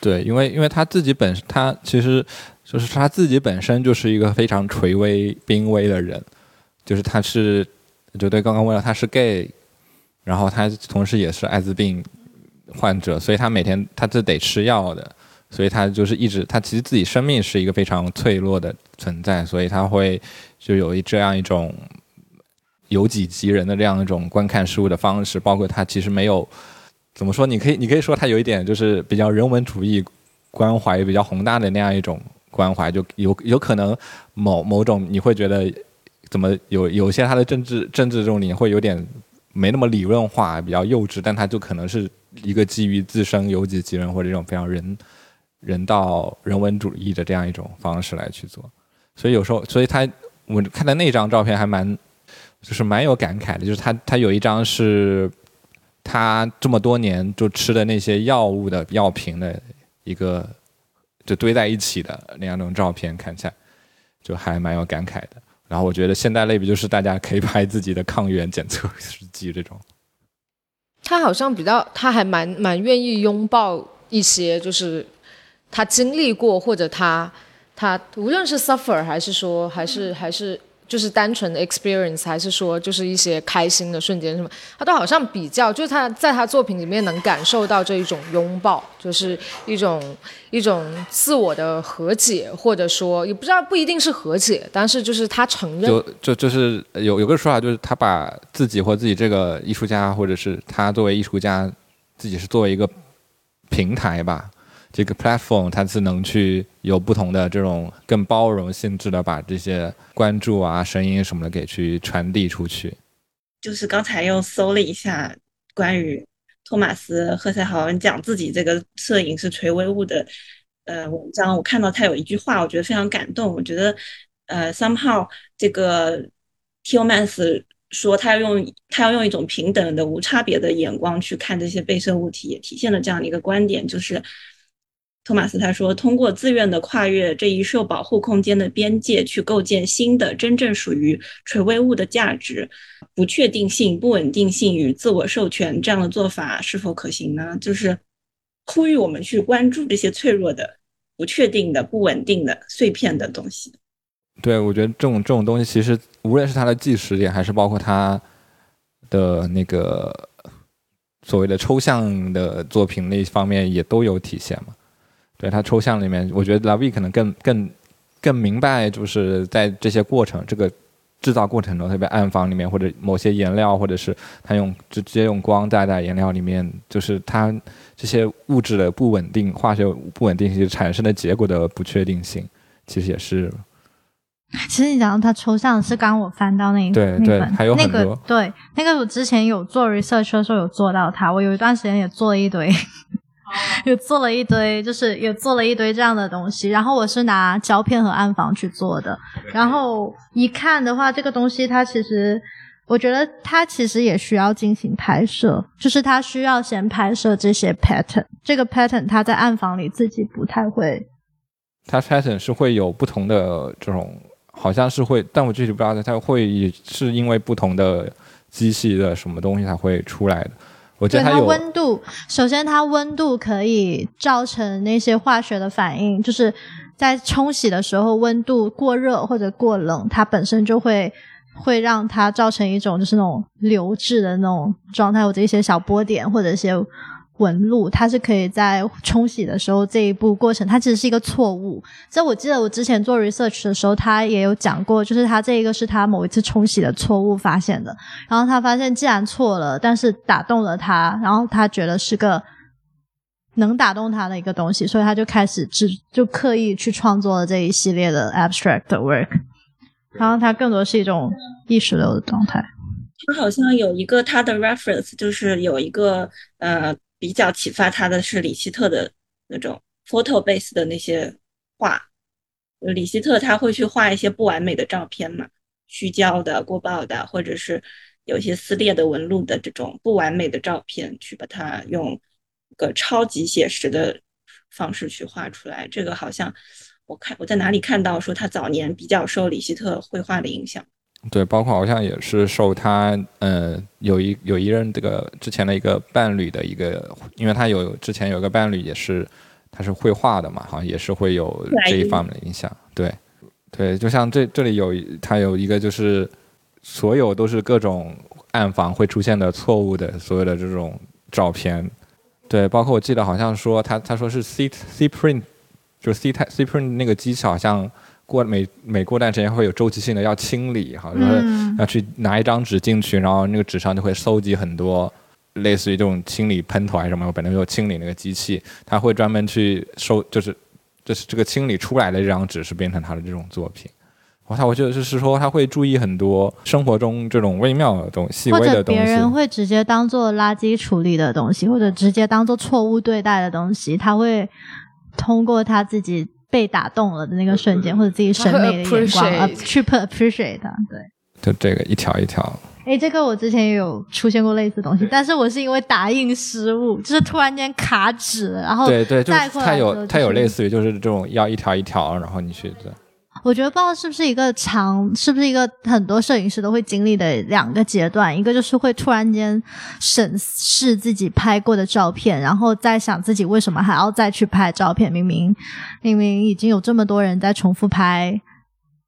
对，因为因为他自己本他其实就是他自己本身就是一个非常垂危濒危的人，就是他是就对刚刚问了他是 gay，然后他同时也是艾滋病患者，所以他每天他是得吃药的，所以他就是一直他其实自己生命是一个非常脆弱的存在，所以他会就有一这样一种由己及人的这样一种观看事物的方式，包括他其实没有怎么说，你可以你可以说他有一点就是比较人文主义关怀比较宏大的那样一种关怀，就有有可能某某种你会觉得。怎么有有些他的政治政治这种理念会有点没那么理论化，比较幼稚，但他就可能是一个基于自身由己及人或者这种非常人人道人文主义的这样一种方式来去做。所以有时候，所以他我看的那张照片还蛮就是蛮有感慨的，就是他他有一张是他这么多年就吃的那些药物的药瓶的一个就堆在一起的那样那种照片，看起来就还蛮有感慨的。然后我觉得现代类比就是大家可以拍自己的抗原检测试剂这种。他好像比较，他还蛮蛮愿意拥抱一些，就是他经历过或者他他无论是 suffer 还是说还是还是。就是单纯的 experience，还是说就是一些开心的瞬间什么，他都好像比较，就是他在他作品里面能感受到这一种拥抱，就是一种一种自我的和解，或者说也不知道不一定是和解，但是就是他承认，就就就是有有个说法，就是他把自己或自己这个艺术家，或者是他作为艺术家，自己是作为一个平台吧。这个 platform 它是能去有不同的这种更包容性质的，把这些关注啊、声音什么的给去传递出去。就是刚才又搜了一下关于托马斯·赫塞豪恩讲自己这个摄影是垂危物的呃文章，我看到他有一句话，我觉得非常感动。我觉得呃，somehow 这个 t i l m a n s 说他要用他要用一种平等的、无差别的眼光去看这些被摄物体，也体现了这样的一个观点，就是。托马斯他说：“通过自愿的跨越这一受保护空间的边界，去构建新的、真正属于垂危物的价值。不确定性、不稳定性与自我授权这样的做法是否可行呢？就是呼吁我们去关注这些脆弱的、不确定的、不稳定的、碎片的东西。对，我觉得这种这种东西，其实无论是他的纪实点，还是包括他的那个所谓的抽象的作品那方面，也都有体现嘛。”对他抽象里面，我觉得 Lavi 可能更更更明白，就是在这些过程，这个制造过程中，特别暗房里面，或者某些颜料，或者是他用直接用光带在颜料里面，就是它这些物质的不稳定，化学不稳定性产生的结果的不确定性，其实也是。其实你讲到它抽象，是刚我翻到那一对对，还有很多对那个我之前有做 research 的时候有做到它，我有一段时间也做了一堆。又做了一堆，就是也做了一堆这样的东西。然后我是拿胶片和暗房去做的。然后一看的话，这个东西它其实，我觉得它其实也需要进行拍摄，就是它需要先拍摄这些 pattern。这个 pattern 它在暗房里自己不太会。它 pattern 是会有不同的这种，好像是会，但我具体不知道它会是因为不同的机器的什么东西才会出来的。对它温度，首先它温度可以造成那些化学的反应，就是在冲洗的时候温度过热或者过冷，它本身就会会让它造成一种就是那种流质的那种状态，或者一些小波点或者一些。纹路，它是可以在冲洗的时候这一步过程，它其实是一个错误。这我记得我之前做 research 的时候，他也有讲过，就是他这一个是他某一次冲洗的错误发现的。然后他发现既然错了，但是打动了他，然后他觉得是个能打动他的一个东西，所以他就开始只就刻意去创作了这一系列的 abstract work。然后他更多是一种意识流的状态。他好像有一个他的 reference，就是有一个呃。比较启发他的是李希特的那种 photo base 的那些画。李希特他会去画一些不完美的照片嘛，虚焦的、过曝的，或者是有一些撕裂的纹路的这种不完美的照片，去把它用个超级写实的方式去画出来。这个好像我看我在哪里看到说他早年比较受李希特绘画的影响。对，包括好像也是受他，呃，有一有一任这个之前的一个伴侣的一个，因为他有之前有一个伴侣也是，他是绘画的嘛，好像也是会有这一方面的影响。对，对，就像这这里有他有一个就是所有都是各种暗房会出现的错误的所有的这种照片。对，包括我记得好像说他他说是 C C print，就 C 太 C print 那个机器好像过每每过段时间会有周期性的要清理，好像是要去拿一张纸进去，然后那个纸上就会收集很多类似于这种清理喷头还是什么，我本来就清理那个机器，他会专门去收，就是就是这个清理出来的这张纸是变成他的这种作品。我他我觉得就是说他会注意很多生活中这种微妙的东西，或细微的东西。者别人会直接当做垃圾处理的东西，或者直接当做错误对待的东西，他会通过他自己被打动了的那个瞬间，或者自己审美的眼光，appreciate 去 appreciate 它。对，就这个一条一条，哎，这个我之前也有出现过类似的东西，但是我是因为打印失误，就是突然间卡纸了，然后对对，就是带过来它的时候就是有它有类似于就是这种要一条一条，然后你去的。我觉得不知道是不是一个长，是不是一个很多摄影师都会经历的两个阶段，一个就是会突然间审视自己拍过的照片，然后再想自己为什么还要再去拍照片，明明明明已经有这么多人在重复拍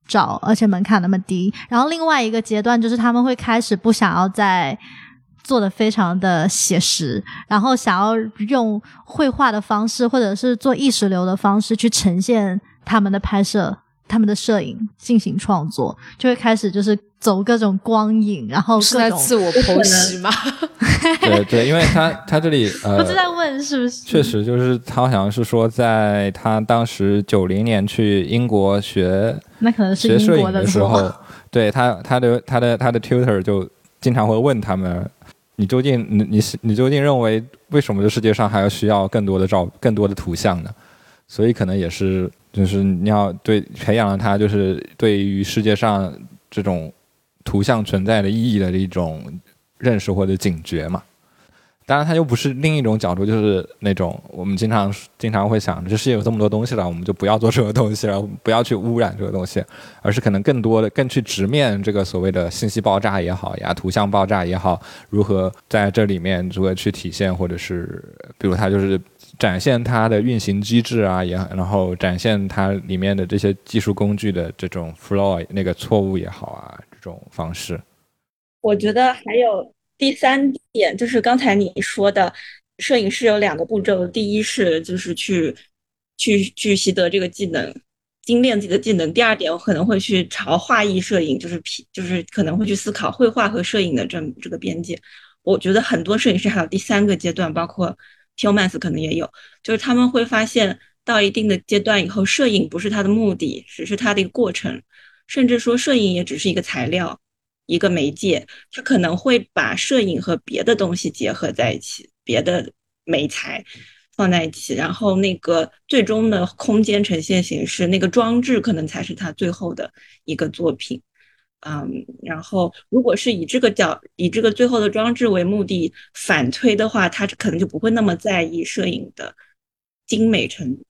照，而且门槛那么低。然后另外一个阶段就是他们会开始不想要再。做的非常的写实，然后想要用绘画的方式，或者是做意识流的方式去呈现他们的拍摄、他们的摄影进行创作，就会开始就是走各种光影，然后是各种在自我剖析吗？对对，因为他他这里呃不，是在问是不是？确实就是他好像是说，在他当时九零年去英国学那可能是学摄影英国的的时候，对他他的他的他的 tutor 就经常会问他们，你究竟你你是你究竟认为为什么这世界上还要需要更多的照更多的图像呢？所以可能也是就是你要对培养了他就是对于世界上这种图像存在的意义的一种认识或者警觉嘛。当然，它又不是另一种角度，就是那种我们经常经常会想，这世界有这么多东西了，我们就不要做这个东西了，不要去污染这个东西，而是可能更多的更去直面这个所谓的信息爆炸也好呀，图像爆炸也好，如何在这里面如何去体现，或者是比如它就是展现它的运行机制啊，也然后展现它里面的这些技术工具的这种 flaw 那个错误也好啊，这种方式。我觉得还有第三点，就是刚才你说的，摄影师有两个步骤，第一是就是去去去习得这个技能，精炼自己的技能；第二点，我可能会去朝画意摄影，就是皮，就是可能会去思考绘画和摄影的这这个边界。我觉得很多摄影师还有第三个阶段，包括 Tillmas 可能也有，就是他们会发现到一定的阶段以后，摄影不是他的目的，只是他的一个过程，甚至说摄影也只是一个材料。一个媒介，他可能会把摄影和别的东西结合在一起，别的媒材放在一起，然后那个最终的空间呈现形式，那个装置可能才是他最后的一个作品。嗯，然后如果是以这个角，以这个最后的装置为目的反推的话，他可能就不会那么在意摄影的精美程度。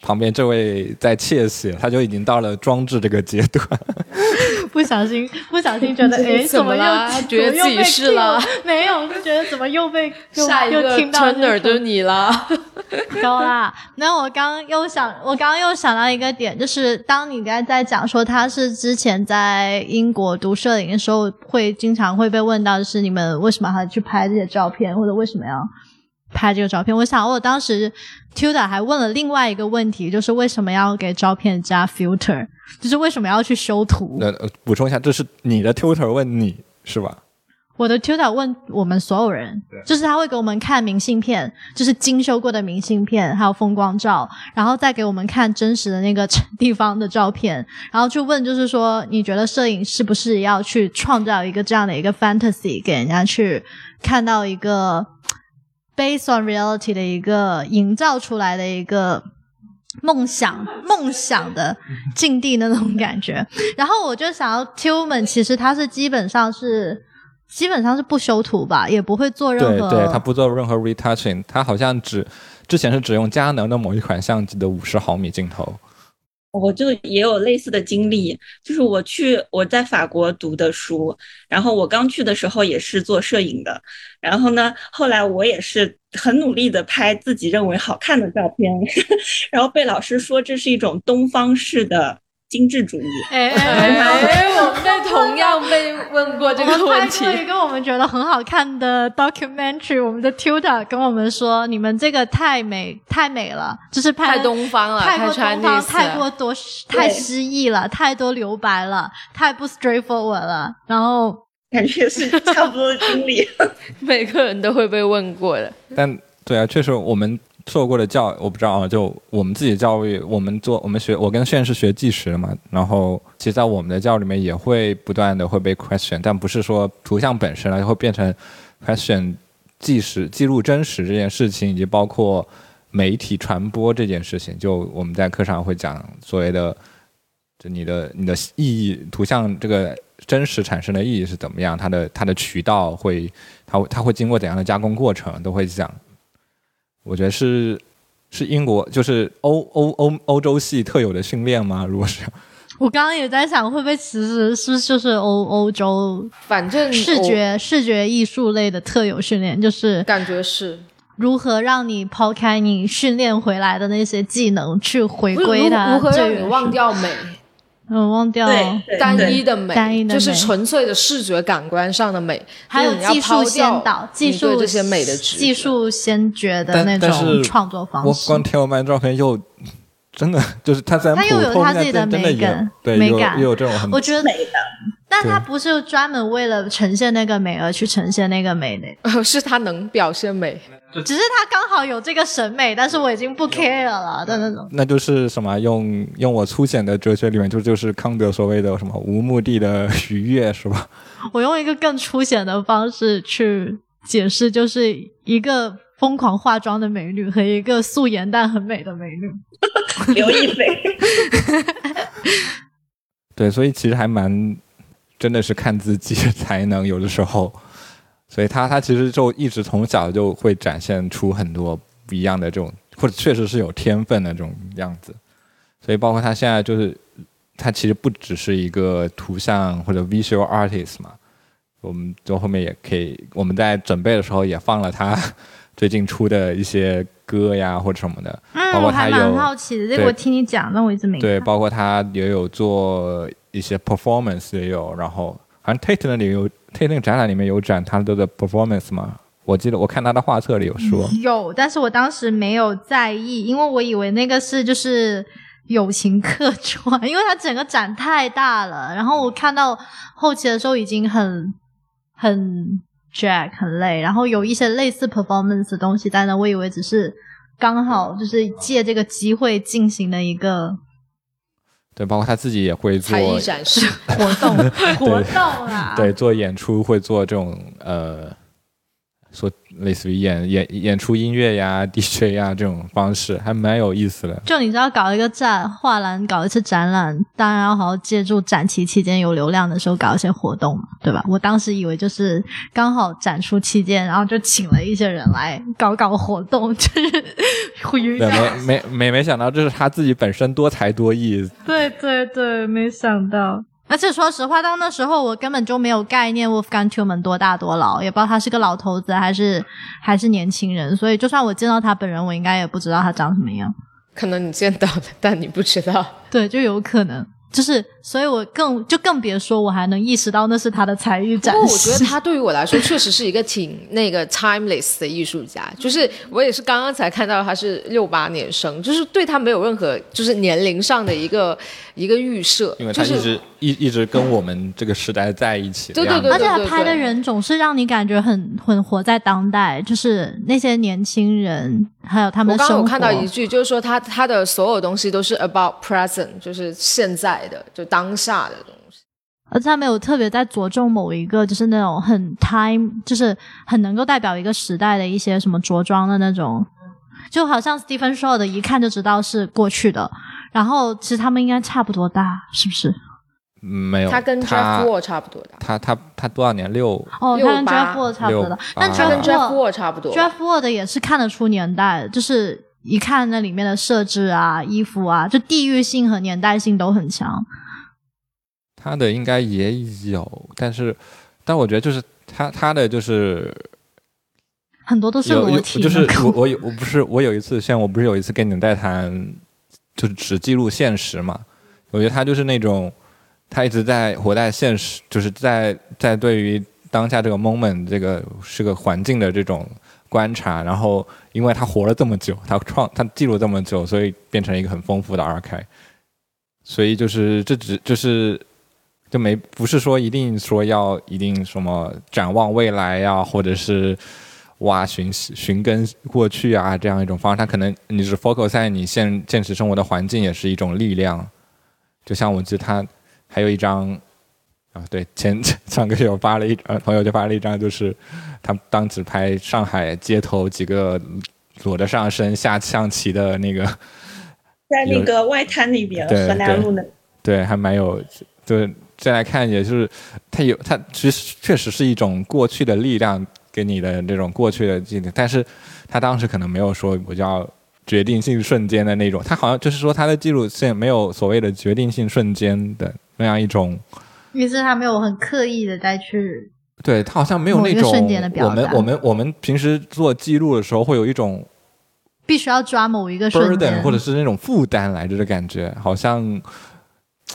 旁边这位在窃喜，他就已经到了装置这个阶段。不小心，不小心觉得，哎，怎么又啦觉得自己是了？没有，就觉得怎么又被 又下一个又听到这 turner 就是你了。高啦。那我刚又想，我刚刚又想到一个点，就是当你刚才在讲说他是之前在英国读摄影的时候，会经常会被问到就是你们为什么还去拍这些照片，或者为什么要拍这个照片？我想我当时 Tuda 还问了另外一个问题，就是为什么要给照片加 filter，就是为什么要去修图？补充一下，这是你的 tutor 问你是吧？我的 tutor 问我们所有人，就是他会给我们看明信片，就是精修过的明信片，还有风光照，然后再给我们看真实的那个 地方的照片，然后去问，就是说你觉得摄影是不是要去创造一个这样的一个 fantasy，给人家去看到一个 based on reality 的一个营造出来的一个。梦想、梦想的境地那种感觉，然后我就想要 Tillman，其实他是基本上是基本上是不修图吧，也不会做任何。对对，他不做任何 retouching，他好像只之前是只用佳能的某一款相机的五十毫米镜头。我就也有类似的经历，就是我去我在法国读的书，然后我刚去的时候也是做摄影的，然后呢，后来我也是很努力的拍自己认为好看的照片，然后被老师说这是一种东方式的精致主义。哎哎 哎，我们被同样被问过这个问题。一个我们觉得很好看的 documentary，我们的 tutor 跟我们说，你们这个太美太美了，就是拍太东方了，太过东方太了过多太诗意了，太多留白了，太不 straightforward 了。然后感觉是差不多的经历。每个人都会被问过的。但对啊，确实我们受过的教，我不知道啊，就我们自己教育，我们做我们学，我跟炫是学计时的嘛，然后其实，在我们的教里面也会不断的会被 question，但不是说图像本身了，会变成 question 计时记录真实这件事情，以及包括媒体传播这件事情，就我们在课上会讲所谓的，就你的你的意义，图像这个真实产生的意义是怎么样，它的它的渠道会，它会它会经过怎样的加工过程，都会讲。我觉得是是英国，就是欧欧欧欧洲系特有的训练吗？如果是我刚刚也在想，会不会其实是就是欧欧洲反正视觉视觉艺术类的特有训练，就是感觉是如何让你抛开你训练回来的那些技能，去回归它如如何让你。忘掉美，嗯，忘掉。了，单一的美，单一的就是纯粹的视觉感官上的美，还有你要技术抛掉先导，技术你对这些美的技术先觉的那种创作方式我。光听我们照片又真的就是他虽然他又有他自己的美感对有美感也有这种很我觉得，美的。但他不是专门为了呈现那个美而去呈现那个美的，是他能表现美，只是他刚好有这个审美，但是我已经不 care 了的那种。那就是什么用用我粗浅的哲学里面就就是康德所谓的什么无目的的愉悦是吧？我用一个更粗显的方式去解释，就是一个疯狂化妆的美女和一个素颜但很美的美女。刘亦菲，对，所以其实还蛮真的是看自己才能，有的时候，所以他他其实就一直从小就会展现出很多不一样的这种，或者确实是有天分的这种样子，所以包括他现在就是他其实不只是一个图像或者 visual artist 嘛，我们就后面也可以我们在准备的时候也放了他最近出的一些歌呀或者什么的，嗯，包括他我还蛮有好奇的，这个我听你讲，但我一直没对，包括他也有做一些 performance 也有，然后好像 Tate 那里有 Tate 那个展览里面有展他的 performance 嘛，我记得我看他的画册里有说，有，但是我当时没有在意，因为我以为那个是就是友情客串，因为他整个展太大了。然后我看到后期的时候已经很很 jack 很累，然后有一些类似 performance 的东西在那，我以为只是刚好就是借这个机会进行的一个对，包括他自己也会做才艺展示。活动活动啊。对做演出会做这种呃，说类似于演演演出音乐呀、DJ 呀这种方式，还蛮有意思的。就你知道搞一个展画廊，搞一次展览，当然要好好借助展期期间有流量的时候搞一些活动嘛，对吧？我当时以为就是刚好展出期间，然后就请了一些人来搞搞活动，就是会有一，点没没没没想到这是他自己本身多才多艺，对对对，没想到。而且说实话，到那时候我根本就没有概念 Wolfgang Tillman 多大多老，也不知道他是个老头子还是还是年轻人，所以就算我见到他本人，我应该也不知道他长什么样。可能你见到的，但你不知道。对，就有可能，就是，所以我更就更别说我还能意识到那是他的才艺不展示。过我觉得他对于我来说确实是一个挺那个 timeless 的艺术家，就是我也是刚刚才看到他是六八年生，就是对他没有任何就是年龄上的一个一个预设，因为他就是一直一一直跟我们这个时代在一起对对对。而且他拍的人总是让你感觉很很活在当代，就是那些年轻人，还有他们的生活。刚刚有看到一句，就是说他他的所有东西都是 about present，就是现在的，就当下的东西。而且他没有特别在着重某一个，就是那种很 time，就是很能够代表一个时代的一些什么着装的那种，就好像 Stephen Shaw 的，一看就知道是过去的。然后其实他们应该差不多大，是不是？没有，他跟 Jeff Wall 差不多大，他他他多少年？六哦，他跟 Jeff Wall 差不多的，但他跟 Jeff Wall Wall 差不多。Jeff Wall 也是看得出年代，就是一看那里面的设置啊、衣服啊，就地域性和年代性都很强。他的应该也有，但是但我觉得就是他他的就是很多都是有有裸体，就是 我我有我不是我有一次像我不是有一次跟你们在谈，就是只记录现实嘛，我觉得他就是那种，他一直在活在现实，就是在在对于当下这个 moment 这个是个环境的这种观察，然后因为他活了这么久，他创他记录这么久，所以变成一个很丰富的 archive。所以就是这只就是就没不是说一定说要一定什么展望未来呀，或者是挖寻寻根过去啊这样一种方式，它可能你是 focus 在你现现实生活的环境，也是一种力量。就像我记得他还有一张啊，对前上个月我发了一呃朋友就发了一张，就是他当时拍上海街头几个裸着上身下象棋的那个。在那个外滩那边，河南路那，对，还蛮有，就是再来看，也是它有，它其实确实是一种过去的力量给你的这种过去的记忆，但是他当时可能没有说我叫决定性瞬间的那种，他好像就是说他的记录线没有所谓的决定性瞬间的那样一种，于是他没有很刻意的再去，对他好像没有那种我们我们我们平时做记录的时候会有一种。必须要抓某一个瞬间，或者是那种负担来着的感觉，好像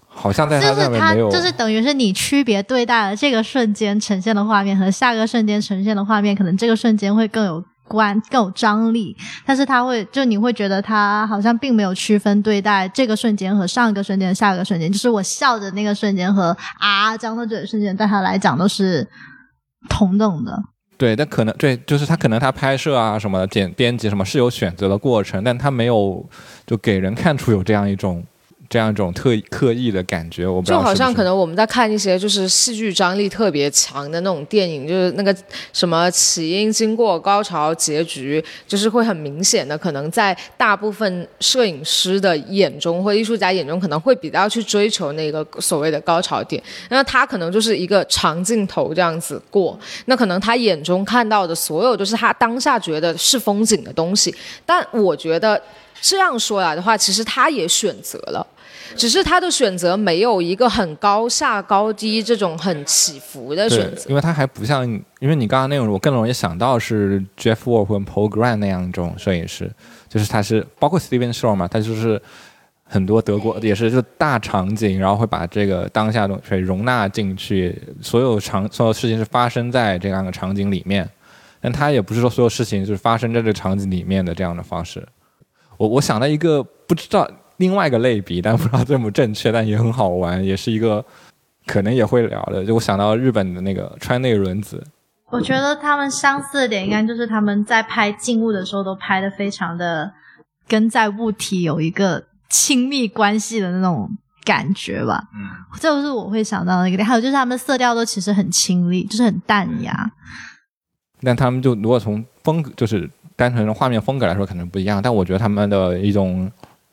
好像在他那边没有，就是等于是你区别对待了这个瞬间呈现的画面和下个瞬间呈现的画面，可能这个瞬间会更有关更有张力，但是他会就你会觉得他好像并没有区分对待这个瞬间和上一个瞬间、下个瞬间，就是我笑的那个瞬间和啊张的嘴的瞬间，对他来讲都是同等的。对，但可能对，就是他可能他拍摄啊什么的剪编辑什么是有选择的过程，但他没有就给人看出有这样一种。这样一种特刻意的感觉，我不就好像可能我们在看一些就是戏剧张力特别强的那种电影，就是那个什么起因、经过、高潮、结局，就是会很明显的，可能在大部分摄影师的眼中或艺术家眼中，可能会比较去追求那个所谓的高潮点。那他可能就是一个长镜头这样子过，那可能他眼中看到的所有都是他当下觉得是风景的东西。但我觉得这样说来的话，其实他也选择了。只是他的选择没有一个很高下高低这种很起伏的选择，因为他还不像，因为你刚刚那种，我更容易想到是 Jeff Wall 和 Paul Grant 那样一种摄影师，就是他是包括 Steven Shore 嘛，他就是很多德国也是就大场景，然后会把这个当下东西容纳进去，所有场所有事情是发生在这样的场景里面，但他也不是说所有事情就是发生在这个场景里面的这样的方式。我我想到一个不知道。另外一个类比，但不知道正不正确，但也很好玩，也是一个 可能也会聊的。就我想到日本的那个川内轮子，我觉得他们相似的点应该就是他们在拍静物的时候都拍的非常的跟在物体有一个亲密关系的那种感觉吧。嗯，这就是我会想到的一个点。还有就是他们色调都其实很清丽，就是很淡雅。但他们就如果从风格，就是单纯的画面风格来说，可能不一样。但我觉得他们的一种。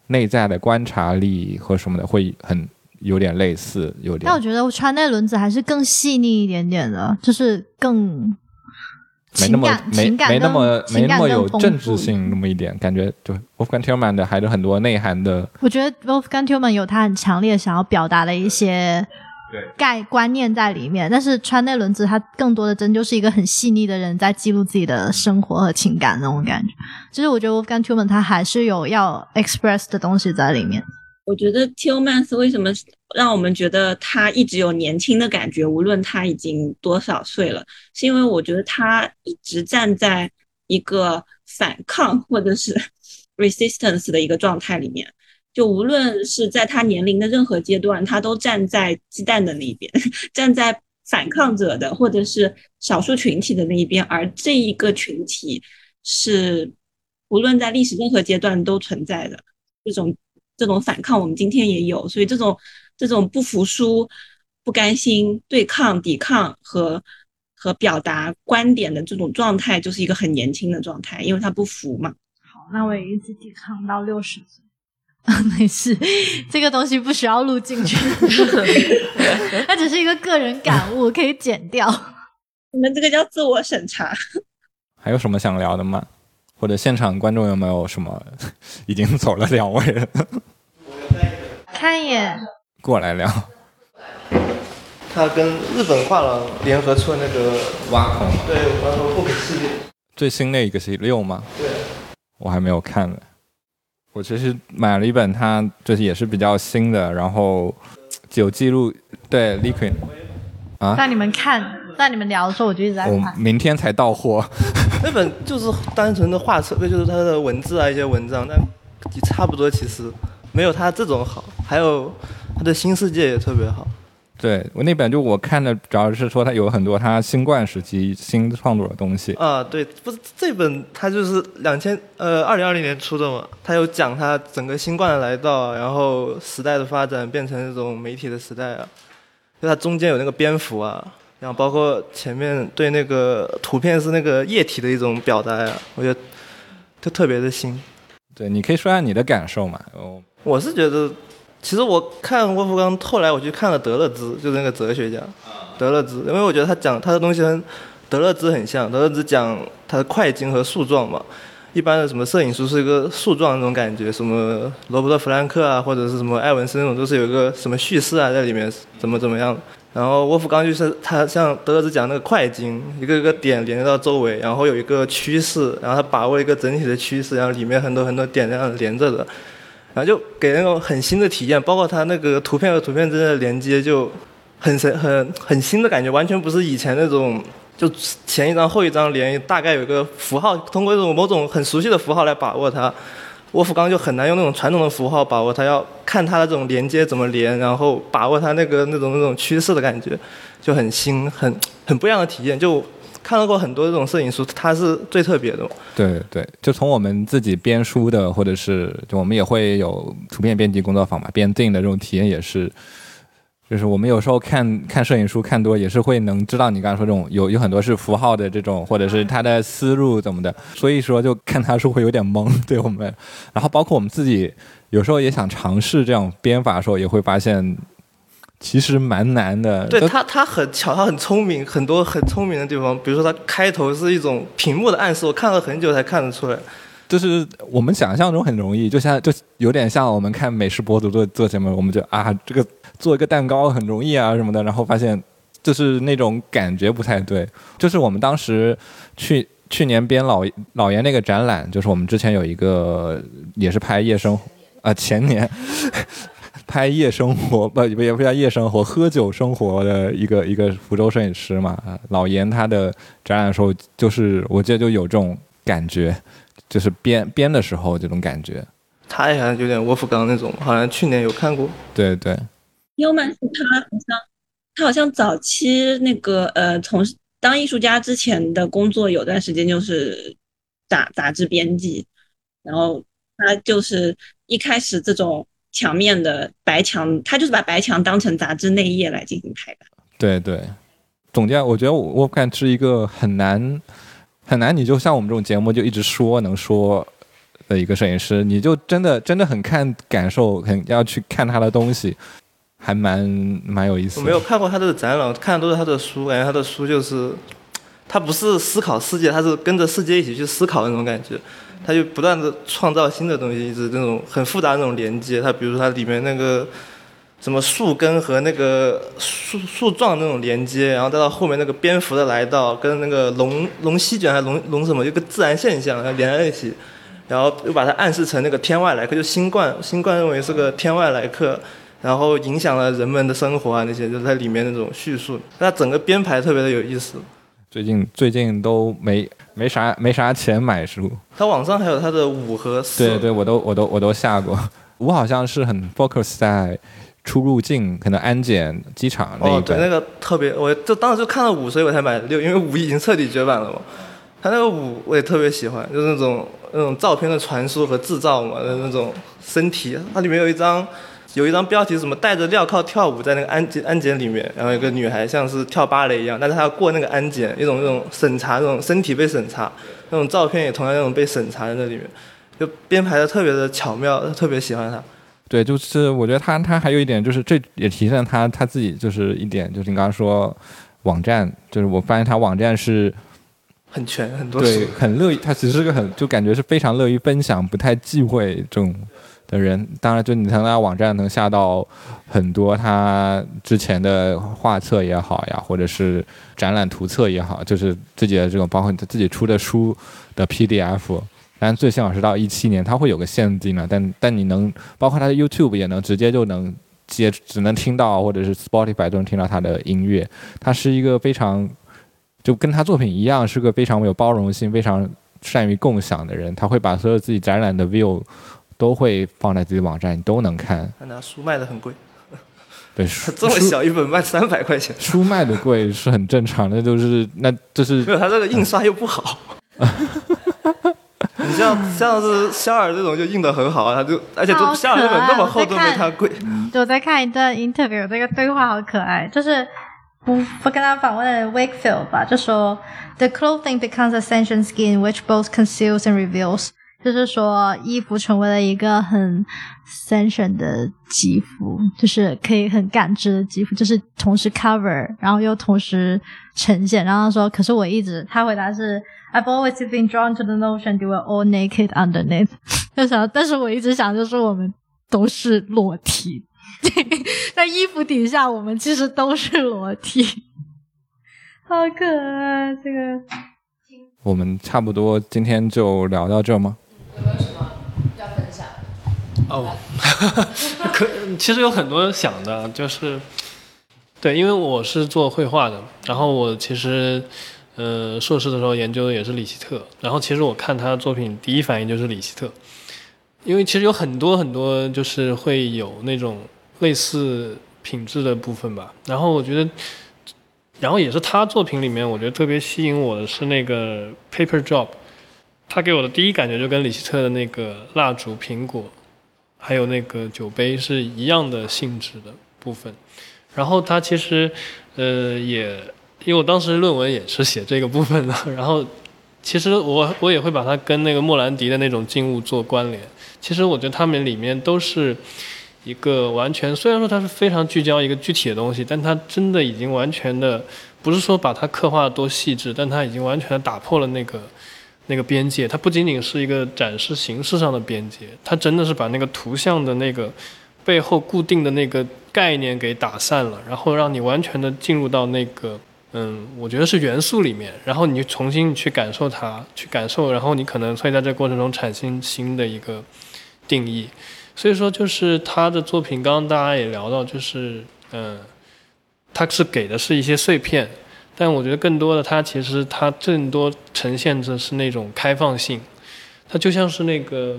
内在的观察力和什么的会很有点类似，有点。但我觉得穿那轮子还是更细腻一点点的，就是更没那么没没那么没那么有政治性那么一点，感觉就 Wolfgang Tillman 的还是很多内涵的。我觉得 Wolfgang Tillman 有他很强烈想要表达的一些。概观念在里面，但是川内轮子他更多的真就是一个很细腻的人，在记录自己的生活和情感那种感觉。其实我觉得 Wolfgang Tillman 他还是有要 express 的东西在里面。我觉得 Tillman 为什么让我们觉得他一直有年轻的感觉，无论他已经多少岁了，是因为我觉得他一直站在一个反抗或者是 resistance 的一个状态里面。就无论是在他年龄的任何阶段，他都站在鸡蛋的那一边，站在反抗者的或者是少数群体的那一边。而这一个群体是无论在历史任何阶段都存在的这种这种反抗，我们今天也有。所以这种这种不服输、不甘心、对抗、抵抗和和表达观点的这种状态，就是一个很年轻的状态，因为他不服嘛。好，那我也一直抵抗到六十岁。没事，这个东西不需要录进去，它只是一个个人感悟，可以剪掉。你们这个叫自我审查。还有什么想聊的吗？或者现场观众有没有什么已经走了两位了？看一眼，过来聊。他跟日本画廊联合出的那个挖孔，对，挖孔不可系列。最新那一个是六吗？对，我还没有看呢。我其实买了一本，它就是也是比较新的，然后有记录对 Liquid 啊，在你们看，在你们聊的时候，我就一直在我看。明天才到货。那本就是单纯的画册，就是它的文字啊一些文章，但也差不多，其实没有它这种好。还有它的新世界也特别好。对我那本就我看的，主要是说他有很多他新冠时期新创作的东西。啊，对，不是这本他就是两千呃二零二零年出的嘛，他有讲他整个新冠的来到，然后时代的发展变成这种媒体的时代啊，就它中间有那个蝙蝠啊，然后包括前面对那个图片是那个液体的一种表达呀、我觉得就特别的新。对，你可以说下你的感受嘛？哦，我是觉得，其实我看沃夫冈，后来我去看了德勒兹，就是那个哲学家，德勒兹，因为我觉得他讲他的东西跟德勒兹很像，德勒兹讲他的快进和树状嘛。一般的什么摄影书是一个树状那种感觉，什么罗伯特·弗兰克啊，或者是什么艾文森那种，都是有一个什么叙事啊在里面，怎么怎么样。然后沃夫冈就是他像德勒兹讲那个快进，一个一个点连接到周围，然后有一个趋势，然后他把握一个整体的趋势，然后里面很多很多点这样连着的，然后就给那种很新的体验，包括他那个图片和图片之间的连接就很神很很新的感觉，完全不是以前那种就前一张后一张连，大概有一个符号，通过这种某种很熟悉的符号来把握它。沃夫冈就很难用那种传统的符号把握它，要看它的这种连接怎么连，然后把握它那个那种那种趋势的感觉，就很新，很很不一样的体验。就看到过很多这种摄影书，它是最特别的。对对，就从我们自己编书的，或者是就我们也会有图片编辑工作坊嘛，编定的这种体验也是，就是我们有时候看看摄影书看多，也是会能知道你刚才说这种有有很多是符号的这种，或者是它的思路怎么的，所以说就看他书会有点懵，对我们。然后包括我们自己有时候也想尝试这种编法的时候，也会发现其实蛮难的。对他，他很巧，他很聪明，很多很聪明的地方。比如说，他开头是一种屏幕的暗示，我看了很久才看得出来。就是我们想象中很容易，就像就有点像我们看美食博主做做节目，我们就啊这个做一个蛋糕很容易啊什么的，然后发现就是那种感觉不太对。就是我们当时去去年编老老严那个展览，就是我们之前有一个也是拍夜生活啊、前年拍夜生活不 也不叫夜生活，喝酒生活的一个一个福州摄影师嘛。啊老严他的展览的时候，就是我记得就有这种感觉。就是编编的时候这种感觉，他也好像有点沃夫冈那种，好像去年有看过。对对，优曼是他好像他好像早期那个呃，从当艺术家之前的工作有段时间就是杂杂志编辑，然后他就是一开始这种墙面的白墙，他就是把白墙当成杂志内页来进行排版。对对，总结我觉得我我感是一个很难。很难，你就像我们这种节目就一直说能说的一个摄影师，你就真的真的很看感受，很要去看他的东西，还蛮蛮有意思。我没有看过他的展览，看的都是他的书，感觉他的书就是，他不是思考世界，他是跟着世界一起去思考那种感觉，他就不断的创造新的东西，一直那种很复杂那种连接。他比如说他里面那个。什么树根和那个树树状那种连接，然后再到后面那个蝙蝠的来到，跟那个龙龙席卷还龙龙什么，一个自然现象，然后连在一起，然后又把它暗示成那个天外来客，就新冠，新冠认为是个天外来客，然后影响了人们的生活啊那些，就是在里面那种叙述，它整个编排特别的有意思。最近最近都没没啥没啥钱买书，他网上还有他的五和四，对对，我都我都我都下过，五好像是很 focus 在。出入境可能安检机场那一哦，对，那个特别，我就当时就看了五，所以我才买六，因为五已经彻底绝版了嘛。他那个五我也特别喜欢，就是那种那种照片的传输和制造嘛，那种身体。它里面有一张有一张标题，什么戴着镣铐跳舞在那个安检安检里面，然后有个女孩像是跳芭蕾一样，但是她要过那个安检，一种那种审查，那种身体被审查，那种照片也同样那种被审查在那里面，就编排的特别的巧妙，特别喜欢她。对，就是我觉得他他还有一点就是这也体现他他自己就是一点就是你刚刚说网站，就是我发现他网站是很全很多对很乐意，他其实是个很就感觉是非常乐于分享，不太忌讳这种的人。当然，就你从他网站能下到很多他之前的画册也好呀，或者是展览图册也好，就是自己的这种包括他自己出的书的 PDF。但最起码是到一七年，它会有个限定了。但但你能，包括它的 YouTube 也能直接就能接，只能听到，或者是 Spotify 都能听到他的音乐。他是一个非常，就跟他作品一样，是个非常有包容性、非常善于共享的人。他会把所有自己展览的 view 都会放在自己网站，你都能看。他拿书卖的很贵，对，这么小一本卖三百块钱，书 卖的贵是很正常的，就是那就是 没有他这个印刷又不好。你像像是肖尔这种就印的很好，他就而且就肖尔这本那么厚都没他贵。我在看一段 interview，这个对话好可爱，就是不不跟他访问的 Wakefield 吧，就说 The clothing becomes a sentient skin which both conceals and reveals，就是说衣服成为了一个很 sentient 的肌肤，就是可以很感知的肌肤，就是同时 cover，然后又同时呈现。然后他说，可是我一直，他回答是。I've always been drawn to the notion you were all naked underneath。就想，但是我一直想，就是我们都是裸体，在衣服底下，我们其实都是裸体，好可爱。这个，我们差不多今天就聊到这吗？有没有什么要分享？哦，可其实有很多想的，就是对，因为我是做绘画的，然后我其实。呃，硕士的时候研究的也是里希特，然后其实我看他的作品，第一反应就是里希特，因为其实有很多很多就是会有那种类似品质的部分吧。然后我觉得，然后也是他作品里面，我觉得特别吸引我的是那个 paper job，他给我的第一感觉就跟李希特的那个蜡烛、苹果，还有那个酒杯是一样的性质的部分。然后他其实，呃，也。因为我当时论文也是写这个部分的，然后其实我我也会把它跟那个莫兰迪的那种静物做关联。其实我觉得他们里面都是一个完全，虽然说它是非常聚焦一个具体的东西，但它真的已经完全的不是说把它刻画多细致，但它已经完全打破了那个那个边界。它不仅仅是一个展示形式上的边界，它真的是把那个图像的那个背后固定的那个概念给打散了，然后让你完全的进入到那个。嗯，我觉得是元素里面，然后你重新去感受它，去感受，然后你可能会在这过程中产生新的一个定义。所以说，就是他的作品，刚刚大家也聊到，就是嗯，他是给的是一些碎片，但我觉得更多的，它其实它更多呈现的是那种开放性。它就像是那个，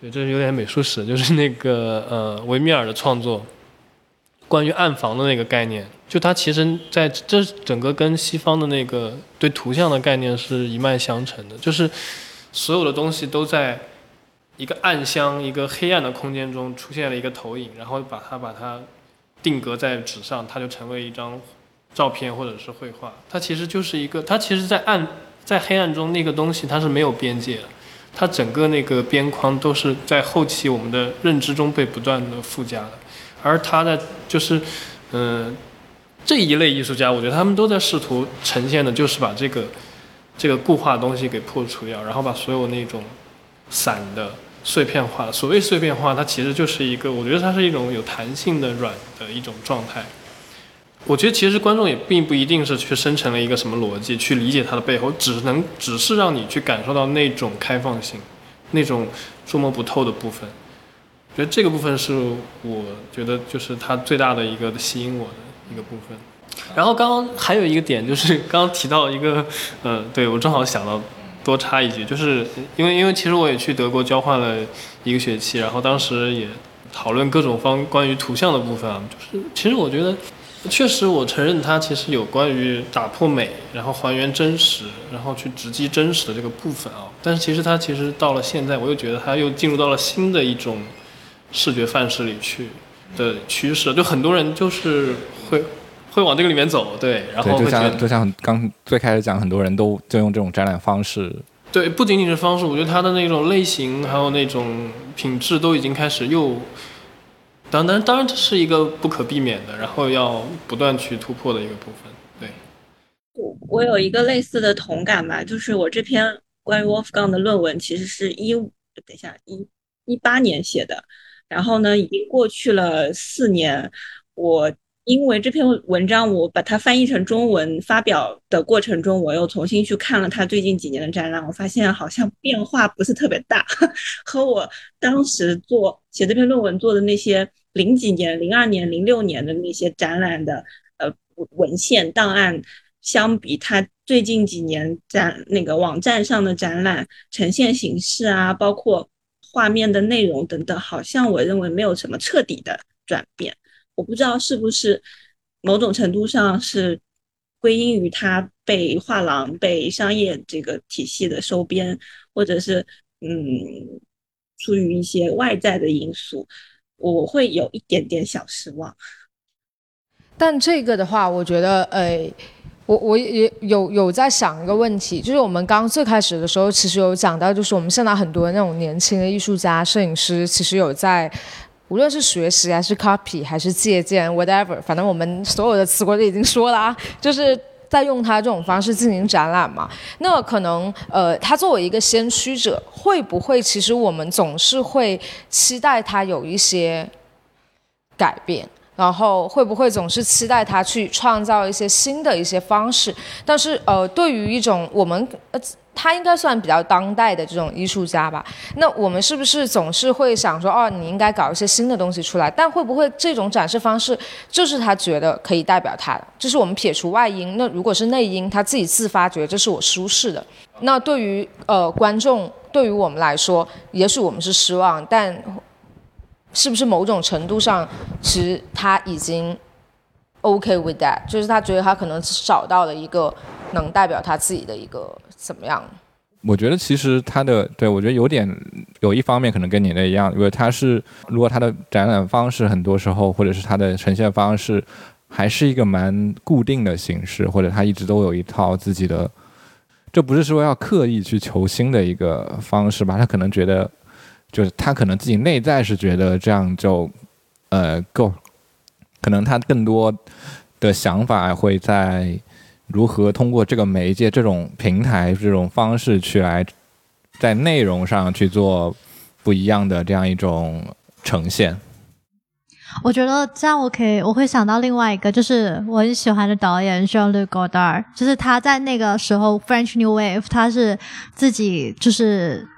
对，这是有点美术史，就是那个呃维米尔的创作。关于暗房的那个概念，就它其实在这整个跟西方的那个对图像的概念是一脉相承的，就是所有的东西都在一个暗箱、一个黑暗的空间中出现了一个投影，然后把它把它定格在纸上，它就成为一张照片或者是绘画。它其实就是一个，它其实，在暗在黑暗中那个东西它是没有边界的，它整个那个边框都是在后期我们的认知中被不断的附加的。而他的就是，嗯，这一类艺术家，我觉得他们都在试图呈现的，就是把这个这个固化的东西给破除掉，然后把所有那种散的、碎片化，所谓碎片化，它其实就是一个，我觉得它是一种有弹性的软的一种状态。我觉得其实观众也并不一定是去生成了一个什么逻辑去理解它的背后，只能只是让你去感受到那种开放性，那种捉摸不透的部分。觉得这个部分是我觉得就是它最大的一个吸引我的一个部分。然后刚刚还有一个点就是刚刚提到一个，呃，对我正好想到多插一句，就是因为因为其实我也去德国交换了一个学期，然后当时也讨论各种方关于图像的部分啊，就是其实我觉得确实我承认它其实有关于打破美，然后还原真实，然后去直击真实的这个部分啊，但是其实它其实到了现在，我又觉得它又进入到了新的一种。视觉范式里去的趋势，就很多人就是会会往这个里面走，对，然后就像就像刚最开始讲，很多人都就用这种展览方式，对，不仅仅是方式，我觉得它的那种类型还有那种品质都已经开始又，当当当然这是一个不可避免的，然后要不断去突破的一个部分，对。我我有一个类似的同感吧，就是我这篇关于 Wolfgang 的论文其实是一，等一下一一八年写的。然后呢，已经过去了四年，我因为这篇文章，我把它翻译成中文发表的过程中，我又重新去看了他最近几年的展览，我发现好像变化不是特别大，和我当时做写这篇论文做的那些零几年、零二年、零六年的那些展览的呃文献档案相比，他最近几年展那个网站上的展览呈现形式啊，包括画面的内容等等，好像我认为没有什么彻底的转变。我不知道是不是某种程度上是归因于它被画廊、被商业这个体系的收编，或者是嗯，出于一些外在的因素，我会有一点点小失望。但这个的话，我觉得，呃，我我也有有在想一个问题，就是我们刚最开始的时候，其实有讲到，就是我们现在很多那种年轻的艺术家、摄影师，其实有在。无论是学习还是 copy 还是借鉴 whatever，反正我们所有的词汇都已经说了啊，就是在用它这种方式进行展览嘛。那可能呃，他作为一个先驱者，会不会其实我们总是会期待他有一些改变，然后会不会总是期待他去创造一些新的一些方式？但是呃，对于一种我们呃。他应该算比较当代的这种艺术家吧？那我们是不是总是会想说，哦，你应该搞一些新的东西出来？但会不会这种展示方式就是他觉得可以代表他的？就是我们撇除外因，那如果是内因，他自己自发觉得这是我舒适的。那对于呃观众，对于我们来说，也许我们是失望，但是不是某种程度上，其实他已经 OK with that，就是他觉得他可能找到了一个能代表他自己的一个。怎么样？我觉得其实他的对我觉得有点有一方面可能跟你的一样，因为他是如果他的展览方式很多时候或者是他的呈现方式还是一个蛮固定的形式，或者他一直都有一套自己的，这不是说要刻意去求新的一个方式吧？他可能觉得就是他可能自己内在是觉得这样就呃够，可能他更多的想法会在。如何通过这个媒介、这种平台、这种方式去来在内容上去做不一样的这样一种呈现？我觉得这样我可以，我会想到另外一个，就是我很喜欢的导演 Jean-Luc Godard，就是他在那个时候 French New Wave，他是自己就是。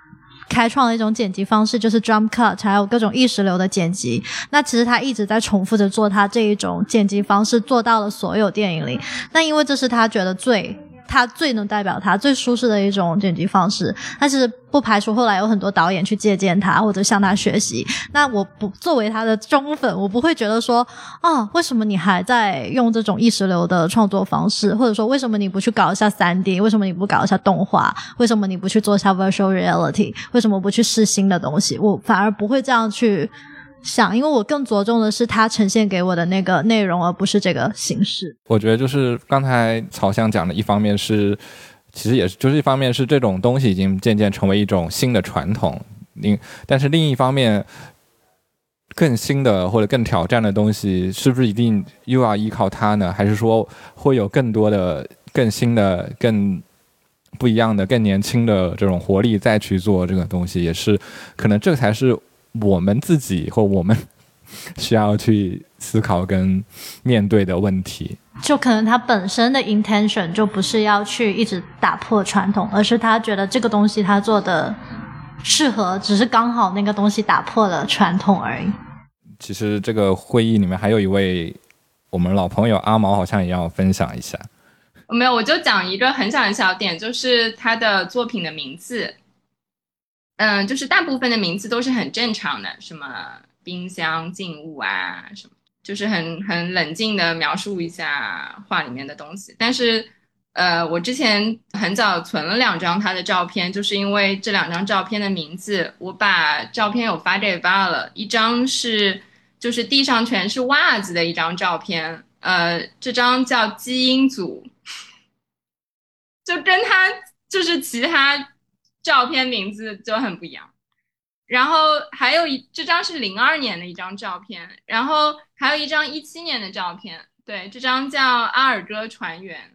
开创了一种剪辑方式，就是 drum cut，还有各种意识流的剪辑。那其实他一直在重复着做他这一种剪辑方式，做到了所有电影里。那因为这是他觉得最。他最能代表他最舒适的一种剪辑方式，但是不排除后来有很多导演去借鉴他或者向他学习。那我不作为他的忠粉，我不会觉得说啊，为什么你还在用这种意识流的创作方式，或者说为什么你不去搞一下三 D，为什么你不搞一下动画，为什么你不去做一下 virtual reality，为什么不去试新的东西？我反而不会这样去。想，因为我更着重的是他呈现给我的那个内容，而不是这个形式。我觉得就是刚才曹翔讲的，一方面是，其实也是，就是一方面是这种东西已经渐渐成为一种新的传统，另但是另一方面，更新的或者更挑战的东西，是不是一定又要依靠它呢？还是说会有更多的、更新的、更不一样的、更年轻的这种活力再去做这个东西？也是，可能这才是。我们自己或我们 需要去思考跟面对的问题，就可能他本身的 intention 就不是要去一直打破传统，而是他觉得这个东西他做的适合，只是刚好那个东西打破了传统而已。其实这个会议里面还有一位我们老朋友阿毛，好像也要分享一下。没有，我就讲一个很小很小点，就是他的作品的名字。嗯，就是大部分的名字都是很正常的，什么冰箱、静物啊，什么，就是很很冷静的描述一下画里面的东西。但是，呃，我之前很早存了两张他的照片，就是因为这两张照片的名字，我把照片有发给爸了。一张是就是地上全是袜子的一张照片，呃，这张叫基因组，就跟他就是其他。照片名字就很不一样，然后还有一这张是零二年的一张照片，然后还有一张一七年的照片。对，这张叫阿尔戈船员，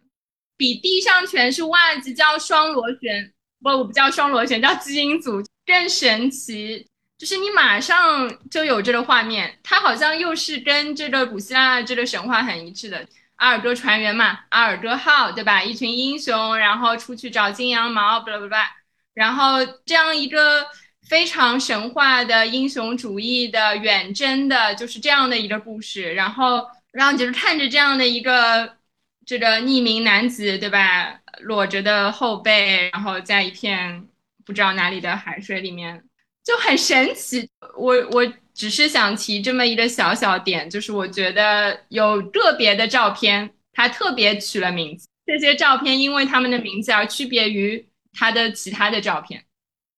比地上全是袜子叫双螺旋，不，我不叫双螺旋，叫基因组更神奇。就是你马上就有这个画面，它好像又是跟这个古希腊这个神话很一致的。阿尔戈船员嘛，阿尔戈号，对吧？一群英雄，然后出去找金羊毛，巴拉巴拉，然后这样一个非常神话的英雄主义的远征的，就是这样的一个故事。然后，然后就是看着这样的一个这个匿名男子，对吧？裸着的后背，然后在一片不知道哪里的海水里面，就很神奇。我我。只是想提这么一个小小点，就是我觉得有个别的照片，它特别取了名字。这些照片因为他们的名字而区别于它的其他的照片。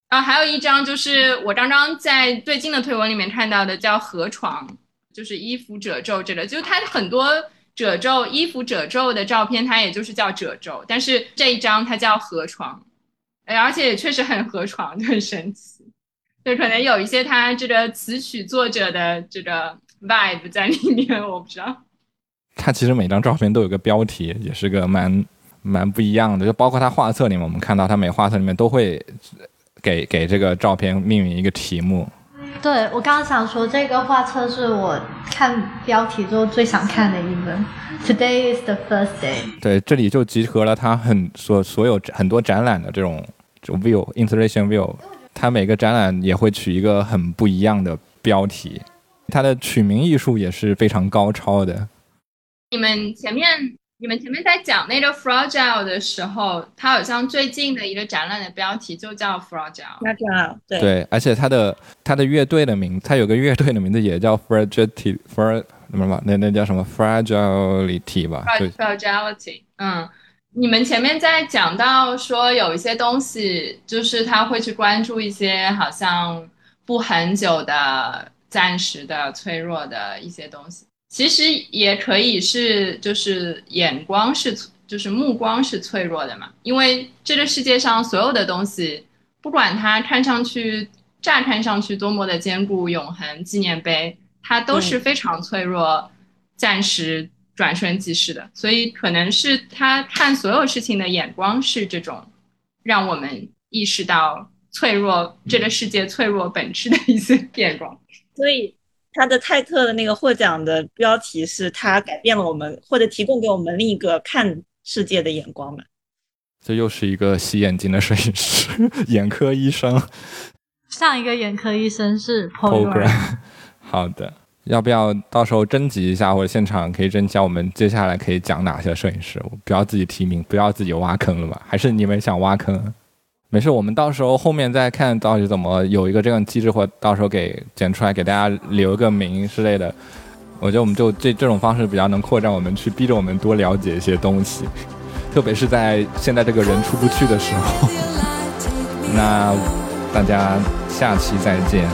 啊还有一张就是我刚刚在最近的推文里面看到的，叫河床，就是衣服褶皱这个，就是它很多褶皱衣服褶皱的照片，它也就是叫褶皱，但是这一张它叫河床，而且也确实很河床，就很神奇。就可能有一些他这个词曲作者的这个 vibe 在里面，我不知道。他其实每张照片都有个标题，也是个蛮蛮不一样的。就包括他画册里面，我们看到他每画册里面都会给给这个照片命名一个题目。对我刚刚想说，这个画册是我看标题之后最想看的一本。Today is the first day。对，这里就集合了他很所所有很多展览的这种就 view installation view。他每个展览也会取一个很不一样的标题，他的取名艺术也是非常高超的。你们前面你们前面在讲那个 fragile 的时候，它好像最近的一个展览的标题就叫 fragile。fragile 对对，而且它的它的乐队的名，它有个乐队的名字也叫 fragility fra 什么那那叫什么 fragility 吧？fragility，嗯。你们前面在讲到说有一些东西，就是他会去关注一些好像不很久的、暂时的、脆弱的一些东西。其实也可以是，就是眼光是，就是目光是脆弱的嘛。因为这个世界上所有的东西，不管它看上去、乍看上去多么的坚固、永恒、纪念碑，它都是非常脆弱、暂时。转瞬即逝的，所以可能是他看所有事情的眼光是这种，让我们意识到脆弱这个世界脆弱本质的一些 眼光。所以他的泰特的那个获奖的标题是他改变了我们，或者提供给我们另一个看世界的眼光嘛？这又是一个洗眼睛的摄影师，眼科医生。上一个眼科医生是 Paul。好的。要不要到时候征集一下，或者现场可以征集？我们接下来可以讲哪些摄影师？不要自己提名，不要自己挖坑了吧？还是你们想挖坑？没事，我们到时候后面再看到底怎么有一个这样机制，或到时候给剪出来给大家留一个名之类的。我觉得我们就这这种方式比较能扩展我们去逼着我们多了解一些东西，特别是在现在这个人出不去的时候。那大家下期再见，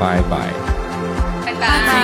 拜拜。拜。